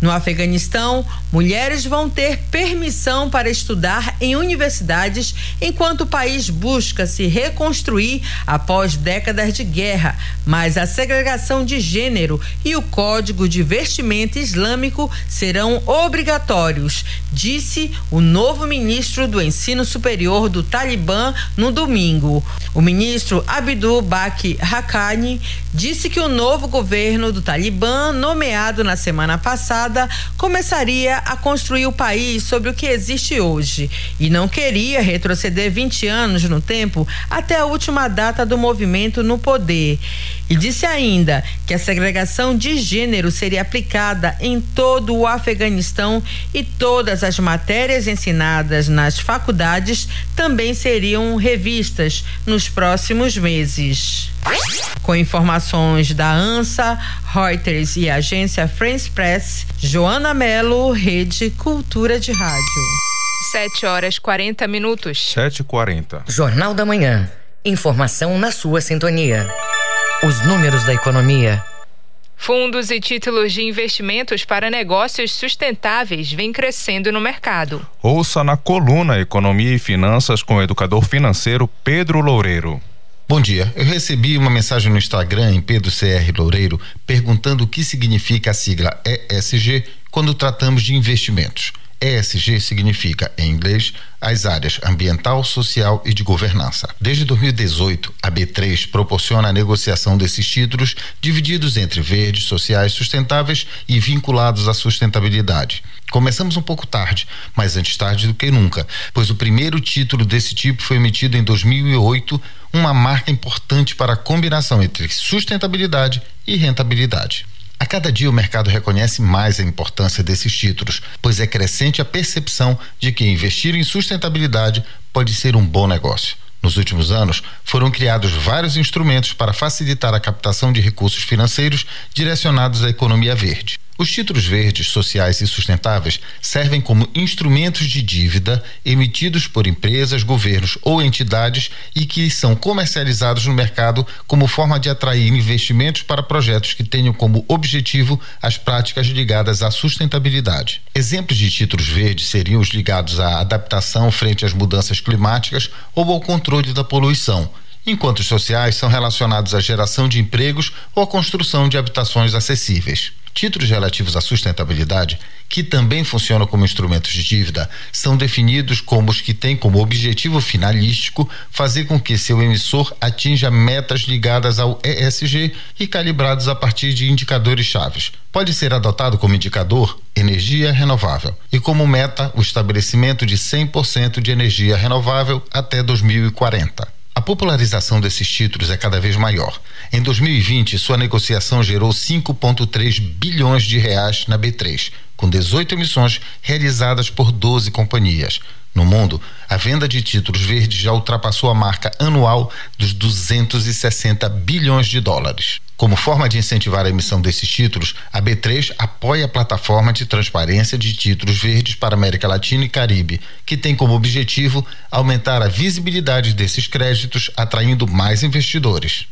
No Afeganistão, mulheres vão ter permissão para estudar em universidades enquanto o país busca se reconstruir após décadas de guerra, mas a segregação de gênero e o Código de Vestimenta Islâmico serão obrigatórios, disse o novo ministro do Ensino Superior do Talibã no domingo. O ministro Abdul Baki Haqqani disse que o novo governo do Talibã, nomeado na semana passada, começaria a construir o país sobre o que existe hoje e não queria retroceder 20 anos no tempo até a última data do movimento no poder. E disse ainda que a segregação de gênero seria aplicada em todo o Afeganistão e todas as matérias ensinadas nas faculdades também seriam revistas nos próximos meses. Com informações da ANSA, Reuters e agência France Press, Joana Melo, Rede Cultura de Rádio. 7 horas 40 minutos. 7h40. Jornal da Manhã. Informação na sua sintonia. Os números da economia. Fundos e títulos de investimentos para negócios sustentáveis vêm crescendo no mercado. Ouça na coluna Economia e Finanças com o educador financeiro Pedro Loureiro. Bom dia. Eu recebi uma mensagem no Instagram em Pedro CR Loureiro perguntando o que significa a sigla ESG quando tratamos de investimentos. ESG significa, em inglês, as áreas ambiental, social e de governança. Desde 2018, a B3 proporciona a negociação desses títulos divididos entre verdes, sociais, sustentáveis e vinculados à sustentabilidade. Começamos um pouco tarde, mas antes tarde do que nunca, pois o primeiro título desse tipo foi emitido em 2008, uma marca importante para a combinação entre sustentabilidade e rentabilidade. A cada dia o mercado reconhece mais a importância desses títulos, pois é crescente a percepção de que investir em sustentabilidade pode ser um bom negócio. Nos últimos anos, foram criados vários instrumentos para facilitar a captação de recursos financeiros direcionados à economia verde. Os títulos verdes, sociais e sustentáveis servem como instrumentos de dívida emitidos por empresas, governos ou entidades e que são comercializados no mercado como forma de atrair investimentos para projetos que tenham como objetivo as práticas ligadas à sustentabilidade. Exemplos de títulos verdes seriam os ligados à adaptação frente às mudanças climáticas ou ao controle da poluição enquanto os sociais são relacionados à geração de empregos ou à construção de habitações acessíveis. Títulos relativos à sustentabilidade, que também funcionam como instrumentos de dívida, são definidos como os que têm como objetivo finalístico fazer com que seu emissor atinja metas ligadas ao ESG e calibrados a partir de indicadores chaves. Pode ser adotado como indicador energia renovável e como meta o estabelecimento de 100% de energia renovável até 2040. A popularização desses títulos é cada vez maior. Em 2020, sua negociação gerou 5,3 bilhões de reais na B3, com 18 emissões realizadas por 12 companhias. No mundo, a venda de títulos verdes já ultrapassou a marca anual dos 260 bilhões de dólares. Como forma de incentivar a emissão desses títulos, a B3 apoia a plataforma de transparência de títulos verdes para América Latina e Caribe, que tem como objetivo aumentar a visibilidade desses créditos, atraindo mais investidores.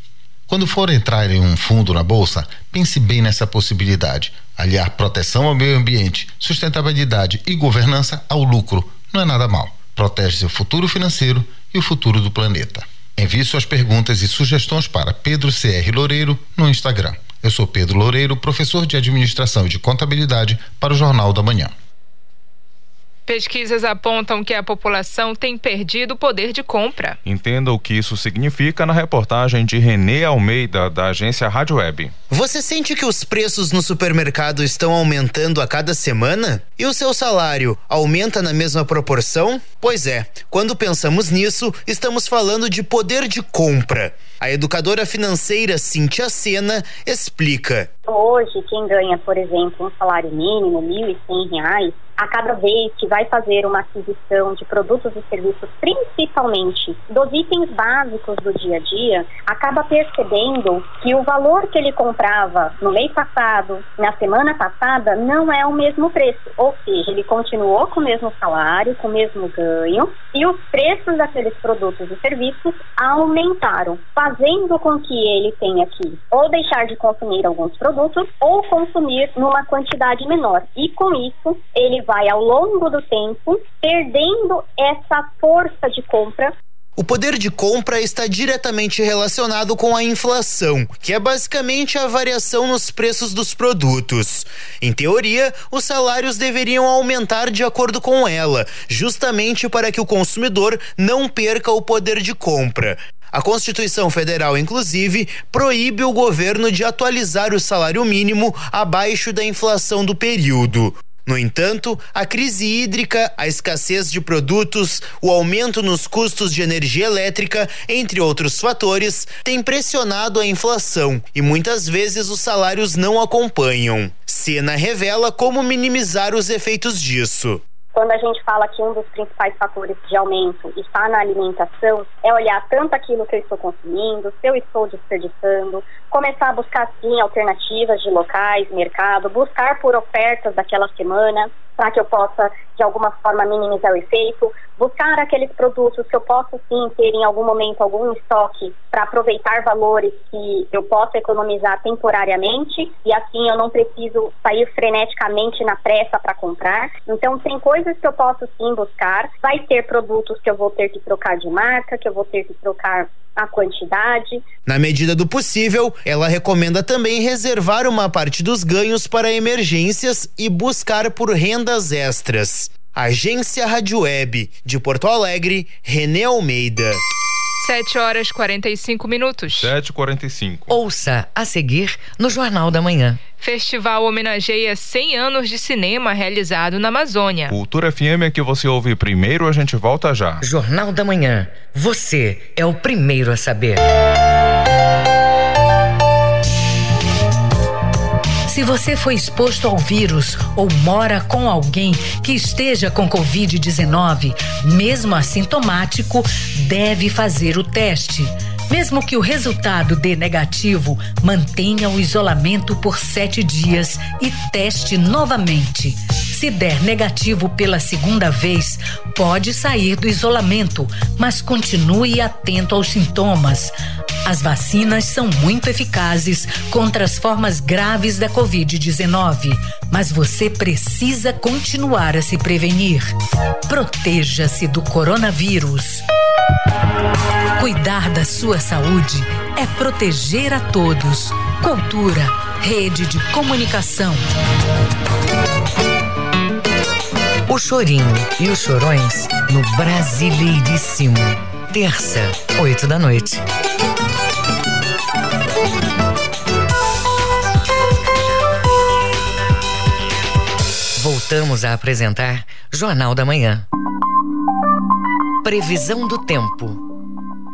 Quando for entrar em um fundo na bolsa, pense bem nessa possibilidade. Aliar proteção ao meio ambiente, sustentabilidade e governança ao lucro não é nada mal. Protege seu futuro financeiro e o futuro do planeta. Envie suas perguntas e sugestões para Pedro CR Loureiro no Instagram. Eu sou Pedro Loureiro, professor de Administração e de Contabilidade para o Jornal da Manhã. Pesquisas apontam que a população tem perdido o poder de compra. Entenda o que isso significa na reportagem de Renê Almeida, da agência Rádio Web. Você sente que os preços no supermercado estão aumentando a cada semana? E o seu salário aumenta na mesma proporção? Pois é, quando pensamos nisso, estamos falando de poder de compra. A educadora financeira Cintia Sena explica. Hoje, quem ganha, por exemplo, um salário mínimo, R$ 1.100, a cada vez que vai fazer uma aquisição de produtos e serviços, principalmente dos itens básicos do dia a dia, acaba percebendo que o valor que ele comprava no mês passado, na semana passada, não é o mesmo preço. Ou seja, ele continuou com o mesmo salário, com o mesmo ganho, e os preços daqueles produtos e serviços aumentaram, fazendo com que ele tenha que ou deixar de consumir alguns produtos ou consumir numa quantidade menor. E com isso, ele vai ao longo do tempo perdendo essa força de compra o poder de compra está diretamente relacionado com a inflação, que é basicamente a variação nos preços dos produtos. Em teoria, os salários deveriam aumentar de acordo com ela, justamente para que o consumidor não perca o poder de compra. A Constituição Federal, inclusive, proíbe o governo de atualizar o salário mínimo abaixo da inflação do período. No entanto, a crise hídrica, a escassez de produtos, o aumento nos custos de energia elétrica, entre outros fatores, têm pressionado a inflação e muitas vezes os salários não acompanham. Sena revela como minimizar os efeitos disso. Quando a gente fala que um dos principais fatores de aumento está na alimentação, é olhar tanto aquilo que eu estou consumindo, se eu estou desperdiçando, começar a buscar sim alternativas de locais, mercado, buscar por ofertas daquela semana, para que eu possa de alguma forma minimizar o efeito, buscar aqueles produtos que eu posso sim ter em algum momento algum estoque para aproveitar valores que eu possa economizar temporariamente e assim eu não preciso sair freneticamente na pressa para comprar. Então tem coisas que eu posso sim buscar, vai ter produtos que eu vou ter que trocar de marca, que eu vou ter que trocar a quantidade. Na medida do possível, ela recomenda também reservar uma parte dos ganhos para emergências e buscar por rendas extras. Agência Rádio Web de Porto Alegre, Renê Almeida. 7 horas 45 minutos. 7h45. Ouça a seguir no Jornal da Manhã. Festival homenageia 100 anos de cinema realizado na Amazônia. Cultura FM é que você ouve primeiro, a gente volta já. Jornal da Manhã. Você é o primeiro a saber. Se você foi exposto ao vírus ou mora com alguém que esteja com Covid-19, mesmo assintomático, deve fazer o teste. Mesmo que o resultado dê negativo, mantenha o isolamento por sete dias e teste novamente. Se der negativo pela segunda vez, pode sair do isolamento, mas continue atento aos sintomas. As vacinas são muito eficazes contra as formas graves da Covid-19, mas você precisa continuar a se prevenir. Proteja-se do coronavírus. Cuidar da sua saúde é proteger a todos. Cultura, rede de comunicação. O Chorinho e os Chorões no Brasileiríssimo. Terça, oito da noite. Voltamos a apresentar Jornal da Manhã. Previsão do tempo.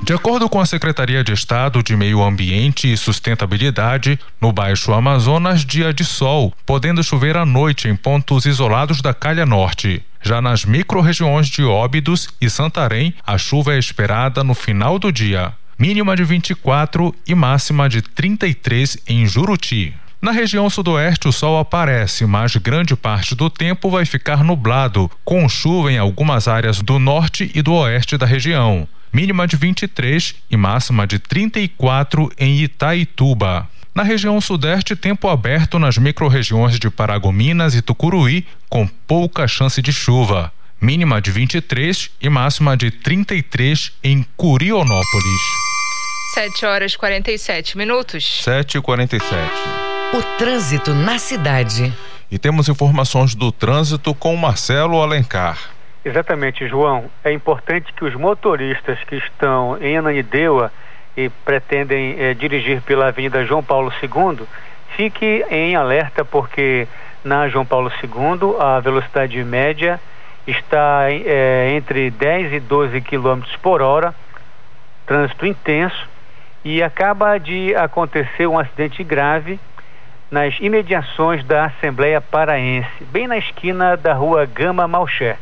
De acordo com a Secretaria de Estado de Meio Ambiente e Sustentabilidade, no Baixo Amazonas, dia de sol, podendo chover à noite em pontos isolados da Calha Norte. Já nas microrregiões de Óbidos e Santarém, a chuva é esperada no final do dia. Mínima de 24 e máxima de 33 em Juruti. Na região sudoeste, o sol aparece, mas grande parte do tempo vai ficar nublado, com chuva em algumas áreas do norte e do oeste da região mínima de 23 e máxima de 34 em Itaituba. Na região sudeste, tempo aberto nas microrregiões de Paragominas e Tucuruí, com pouca chance de chuva. Mínima de 23 e máxima de 33 em Curionópolis. 7 horas 47 minutos. 7 e 47. O trânsito na cidade. E temos informações do trânsito com Marcelo Alencar. Exatamente, João. É importante que os motoristas que estão em Ananindeua e pretendem é, dirigir pela Avenida João Paulo II fiquem em alerta, porque na João Paulo II a velocidade média está é, entre 10 e 12 km por hora, trânsito intenso, e acaba de acontecer um acidente grave nas imediações da Assembleia Paraense, bem na esquina da rua Gama Malcher.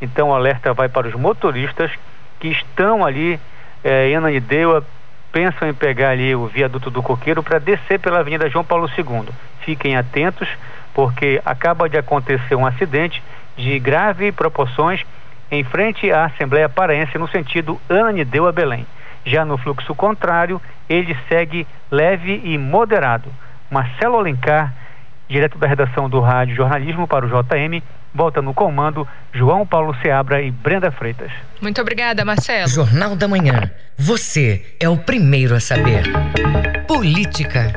Então o alerta vai para os motoristas que estão ali é, em Ananindeua, pensam em pegar ali o viaduto do Coqueiro para descer pela Avenida João Paulo II. Fiquem atentos, porque acaba de acontecer um acidente de grave proporções em frente à Assembleia Paraense no sentido Ananindeua Belém. Já no fluxo contrário, ele segue leve e moderado. Marcelo Alencar, direto da redação do Rádio Jornalismo para o JM, volta no comando João Paulo Seabra e Brenda Freitas. Muito obrigada, Marcelo. Jornal da Manhã. Você é o primeiro a saber. Política.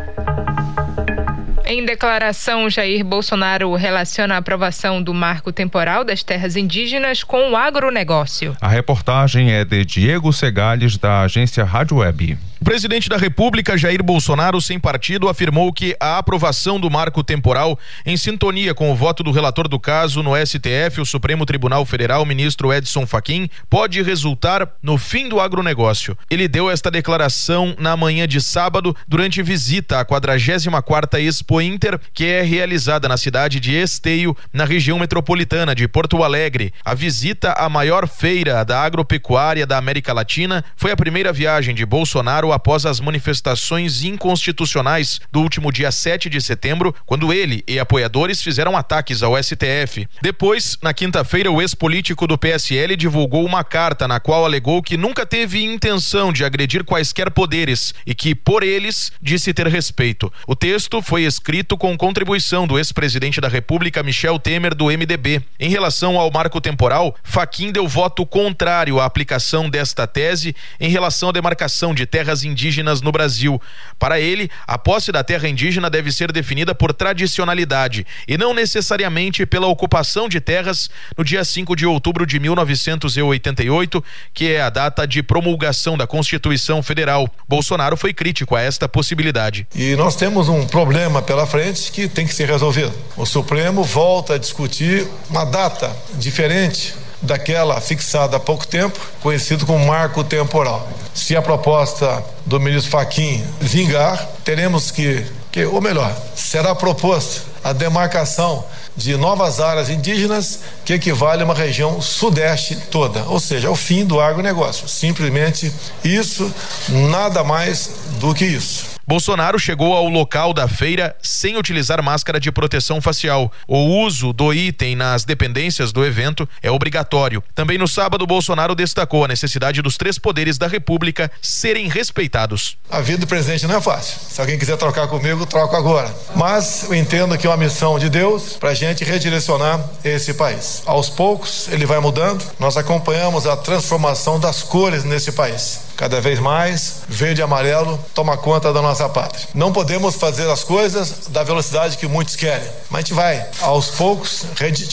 Em declaração, Jair Bolsonaro relaciona a aprovação do marco temporal das terras indígenas com o agronegócio. A reportagem é de Diego Segales, da agência Rádio Web. O presidente da República, Jair Bolsonaro, sem partido, afirmou que a aprovação do marco temporal, em sintonia com o voto do relator do caso no STF, o Supremo Tribunal Federal, ministro Edson Fachin, pode resultar no fim do agronegócio. Ele deu esta declaração na manhã de sábado, durante visita à 44 Expo Inter, que é realizada na cidade de Esteio, na região metropolitana de Porto Alegre. A visita à maior feira da agropecuária da América Latina foi a primeira viagem de Bolsonaro após as manifestações inconstitucionais do último dia 7 de setembro, quando ele e apoiadores fizeram ataques ao STF. Depois, na quinta-feira, o ex-político do PSL divulgou uma carta na qual alegou que nunca teve intenção de agredir quaisquer poderes e que, por eles, disse ter respeito. O texto foi escrito com contribuição do ex-presidente da República, Michel Temer, do MDB. Em relação ao marco temporal, Faquim deu voto contrário à aplicação desta tese em relação à demarcação de terras terras indígenas no Brasil. Para ele, a posse da terra indígena deve ser definida por tradicionalidade e não necessariamente pela ocupação de terras no dia 5 de outubro de 1988, que é a data de promulgação da Constituição Federal. Bolsonaro foi crítico a esta possibilidade. E nós temos um problema pela frente que tem que ser resolvido. O Supremo volta a discutir uma data diferente daquela fixada há pouco tempo, conhecido como marco temporal. Se a proposta do ministro Faquim vingar, teremos que, que ou melhor, será proposta a demarcação de novas áreas indígenas que equivale a uma região sudeste toda, ou seja, o fim do agronegócio. Simplesmente isso, nada mais do que isso. Bolsonaro chegou ao local da feira sem utilizar máscara de proteção facial. O uso do item nas dependências do evento é obrigatório. Também no sábado, Bolsonaro destacou a necessidade dos três poderes da República serem respeitados. A vida do presidente não é fácil. Se alguém quiser trocar comigo, troco agora. Mas eu entendo que é uma missão de Deus para a gente redirecionar esse país. Aos poucos, ele vai mudando. Nós acompanhamos a transformação das cores nesse país. Cada vez mais, verde e amarelo toma conta da nossa pátria. Não podemos fazer as coisas da velocidade que muitos querem, mas a gente vai, aos poucos,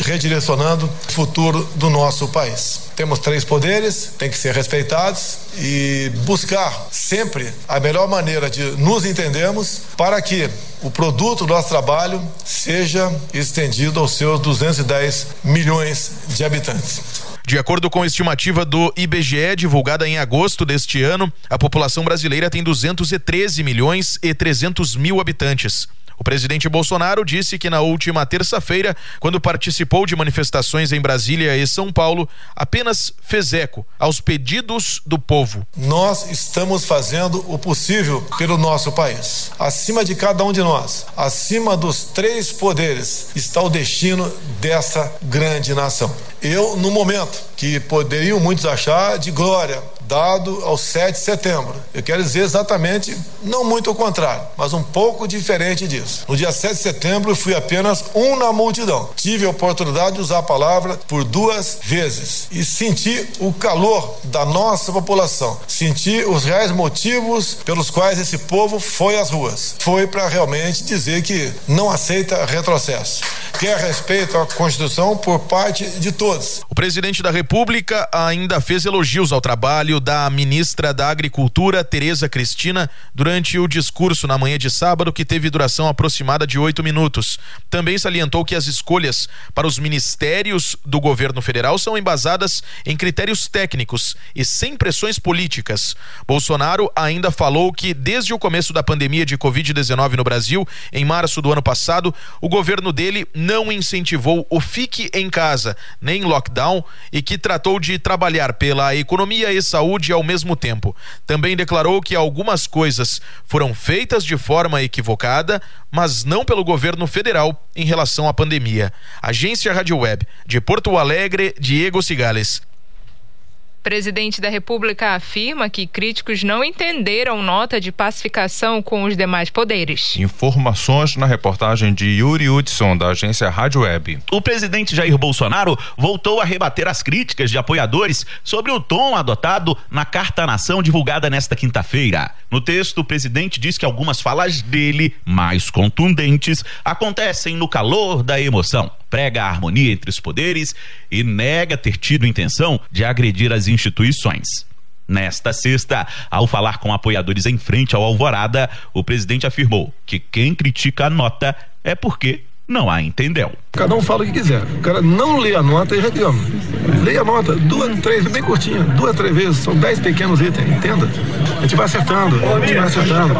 redirecionando o futuro do nosso país. Temos três poderes, tem que ser respeitados e buscar sempre a melhor maneira de nos entendermos para que o produto do nosso trabalho seja estendido aos seus 210 milhões de habitantes. De acordo com a estimativa do IBGE, divulgada em agosto deste ano, a população brasileira tem 213 milhões e 300 mil habitantes. O presidente Bolsonaro disse que na última terça-feira, quando participou de manifestações em Brasília e São Paulo, apenas fez eco aos pedidos do povo. Nós estamos fazendo o possível pelo nosso país. Acima de cada um de nós, acima dos três poderes, está o destino dessa grande nação. Eu, no momento que poderiam muitos achar de glória, dado ao 7 de setembro. Eu quero dizer exatamente, não muito ao contrário, mas um pouco diferente disso. No dia 7 de setembro, eu fui apenas um na multidão. Tive a oportunidade de usar a palavra por duas vezes e senti o calor da nossa população. Senti os reais motivos pelos quais esse povo foi às ruas. Foi para realmente dizer que não aceita retrocesso quer respeito à Constituição por parte de todos. O presidente da República ainda fez elogios ao trabalho da ministra da Agricultura, Tereza Cristina, durante o discurso na manhã de sábado, que teve duração aproximada de oito minutos. Também salientou que as escolhas para os ministérios do governo federal são embasadas em critérios técnicos e sem pressões políticas. Bolsonaro ainda falou que, desde o começo da pandemia de Covid-19 no Brasil, em março do ano passado, o governo dele não incentivou o fique em casa, nem lockdown, e que tratou de trabalhar pela economia e saúde ao mesmo tempo. Também declarou que algumas coisas foram feitas de forma equivocada, mas não pelo governo federal em relação à pandemia. Agência Rádio Web de Porto Alegre, Diego Cigales presidente da República afirma que críticos não entenderam nota de pacificação com os demais poderes. Informações na reportagem de Yuri Hudson, da agência Rádio Web. O presidente Jair Bolsonaro voltou a rebater as críticas de apoiadores sobre o tom adotado na Carta à Nação divulgada nesta quinta-feira. No texto, o presidente diz que algumas falas dele, mais contundentes, acontecem no calor da emoção prega a harmonia entre os poderes e nega ter tido intenção de agredir as instituições. Nesta sexta, ao falar com apoiadores em frente ao Alvorada, o presidente afirmou que quem critica a nota é porque não a entendeu. Cada um fala o que quiser. O cara não lê a nota e reclama. Leia a nota, duas, três, bem curtinha, duas, três vezes, são dez pequenos itens, entenda? A gente vai acertando, a gente vai acertando.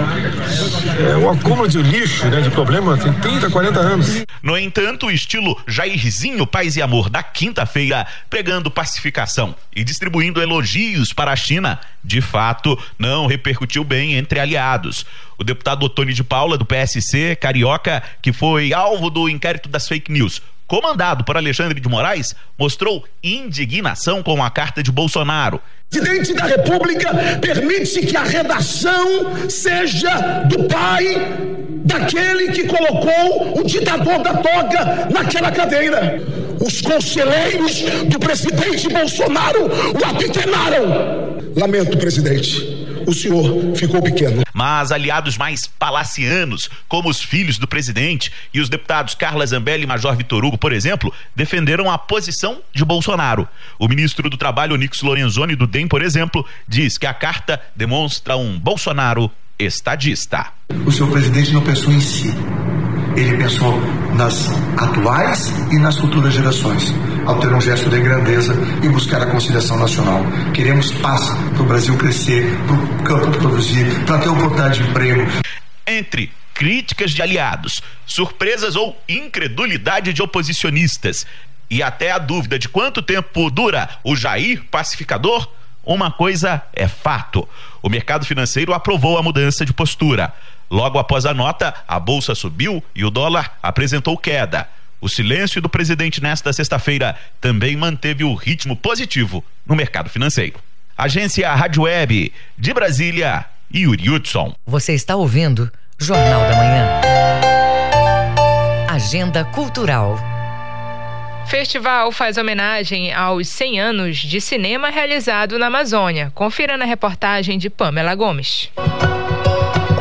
É um acúmulo de lixo, né, de problema, tem 30, 40 anos. No entanto, o estilo Jairzinho Paz e Amor da quinta-feira, pregando pacificação e distribuindo elogios para a China, de fato, não repercutiu bem entre aliados. O deputado Otônio de Paula, do PSC, carioca, que foi alvo do inquérito das fake news, comandado por Alexandre de Moraes, mostrou indignação com a carta de Bolsonaro. Presidente da República permite que a redação seja do pai daquele que colocou o ditador da toga naquela cadeira. Os conselheiros do presidente Bolsonaro o apequenaram. Lamento, presidente o senhor ficou pequeno. Mas aliados mais palacianos, como os filhos do presidente e os deputados Carla Zambelli e Major Vitor Hugo, por exemplo, defenderam a posição de Bolsonaro. O ministro do Trabalho, Onix Lorenzoni, do DEM, por exemplo, diz que a carta demonstra um Bolsonaro estadista. O senhor presidente não pensou em si ele pensou nas atuais e nas futuras gerações, ao ter um gesto de grandeza e buscar a conciliação nacional. Queremos paz para o Brasil crescer, para o campo produzir, para ter oportunidade de emprego. Entre críticas de aliados, surpresas ou incredulidade de oposicionistas e até a dúvida de quanto tempo dura o Jair pacificador, uma coisa é fato: o mercado financeiro aprovou a mudança de postura. Logo após a nota, a bolsa subiu e o dólar apresentou queda. O silêncio do presidente nesta sexta-feira também manteve o ritmo positivo no mercado financeiro. Agência Rádio Web de Brasília, Yuri Hudson. Você está ouvindo Jornal da Manhã. Agenda Cultural. Festival faz homenagem aos 100 anos de cinema realizado na Amazônia. Confira na reportagem de Pamela Gomes.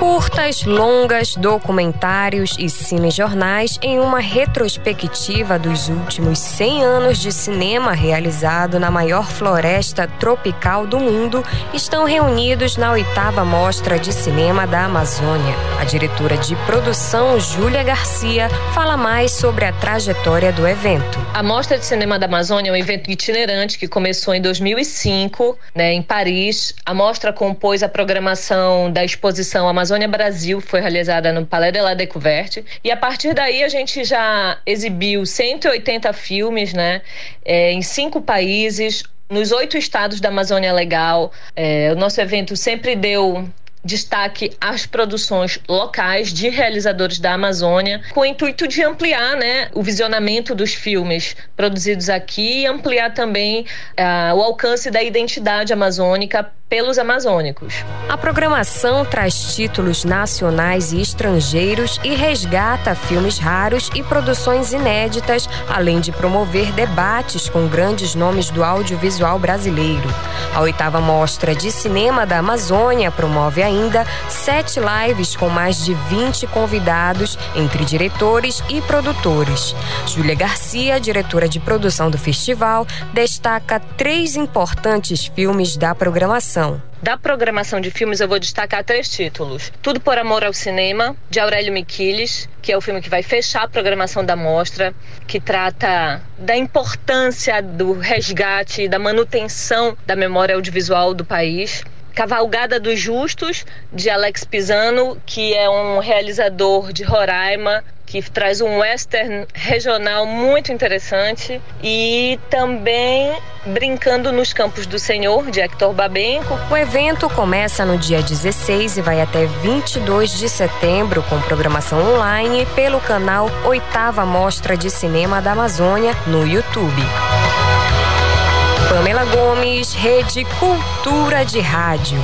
Curtas, longas, documentários e cinejornais em uma retrospectiva dos últimos 100 anos de cinema realizado na maior floresta tropical do mundo estão reunidos na oitava Mostra de Cinema da Amazônia. A diretora de produção, Júlia Garcia, fala mais sobre a trajetória do evento. A Mostra de Cinema da Amazônia é um evento itinerante que começou em 2005, né, em Paris. A mostra compôs a programação da exposição Amazônia Amazônia Brasil foi realizada no Palais de la Découverte e a partir daí a gente já exibiu 180 filmes, né, é, em cinco países, nos oito estados da Amazônia Legal. É, o nosso evento sempre deu destaque às produções locais de realizadores da Amazônia, com o intuito de ampliar né, o visionamento dos filmes produzidos aqui e ampliar também uh, o alcance da identidade amazônica pelos amazônicos. A programação traz títulos nacionais e estrangeiros e resgata filmes raros e produções inéditas, além de promover debates com grandes nomes do audiovisual brasileiro. A oitava mostra de cinema da Amazônia promove ainda sete lives com mais de 20 convidados, entre diretores e produtores. Júlia Garcia, diretora de produção do festival, destaca três importantes filmes da programação. Da programação de filmes, eu vou destacar três títulos: Tudo por Amor ao Cinema, de Aurélio Miquiles, que é o filme que vai fechar a programação da mostra, que trata da importância do resgate da manutenção da memória audiovisual do país. Cavalgada dos Justos, de Alex Pisano, que é um realizador de Roraima, que traz um western regional muito interessante e também Brincando nos Campos do Senhor, de Hector Babenco. O evento começa no dia 16 e vai até 22 de setembro, com programação online pelo canal Oitava Mostra de Cinema da Amazônia no YouTube. Pamela Gomes, Rede Cultura de Rádio.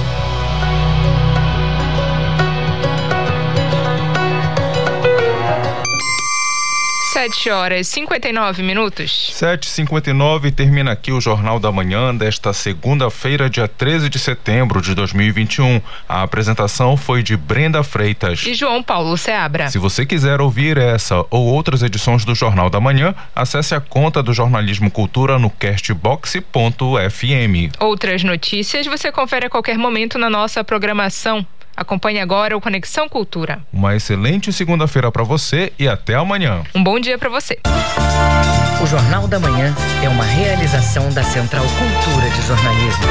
Sete horas e 59 minutos. 7h59 termina aqui o Jornal da Manhã desta segunda-feira, dia 13 de setembro de 2021. A apresentação foi de Brenda Freitas. E João Paulo Seabra. Se você quiser ouvir essa ou outras edições do Jornal da Manhã, acesse a conta do Jornalismo Cultura no castbox.fm. Outras notícias você confere a qualquer momento na nossa programação. Acompanhe agora o Conexão Cultura. Uma excelente segunda-feira para você e até amanhã. Um bom dia para você. O Jornal da Manhã é uma realização da Central Cultura de Jornalismo.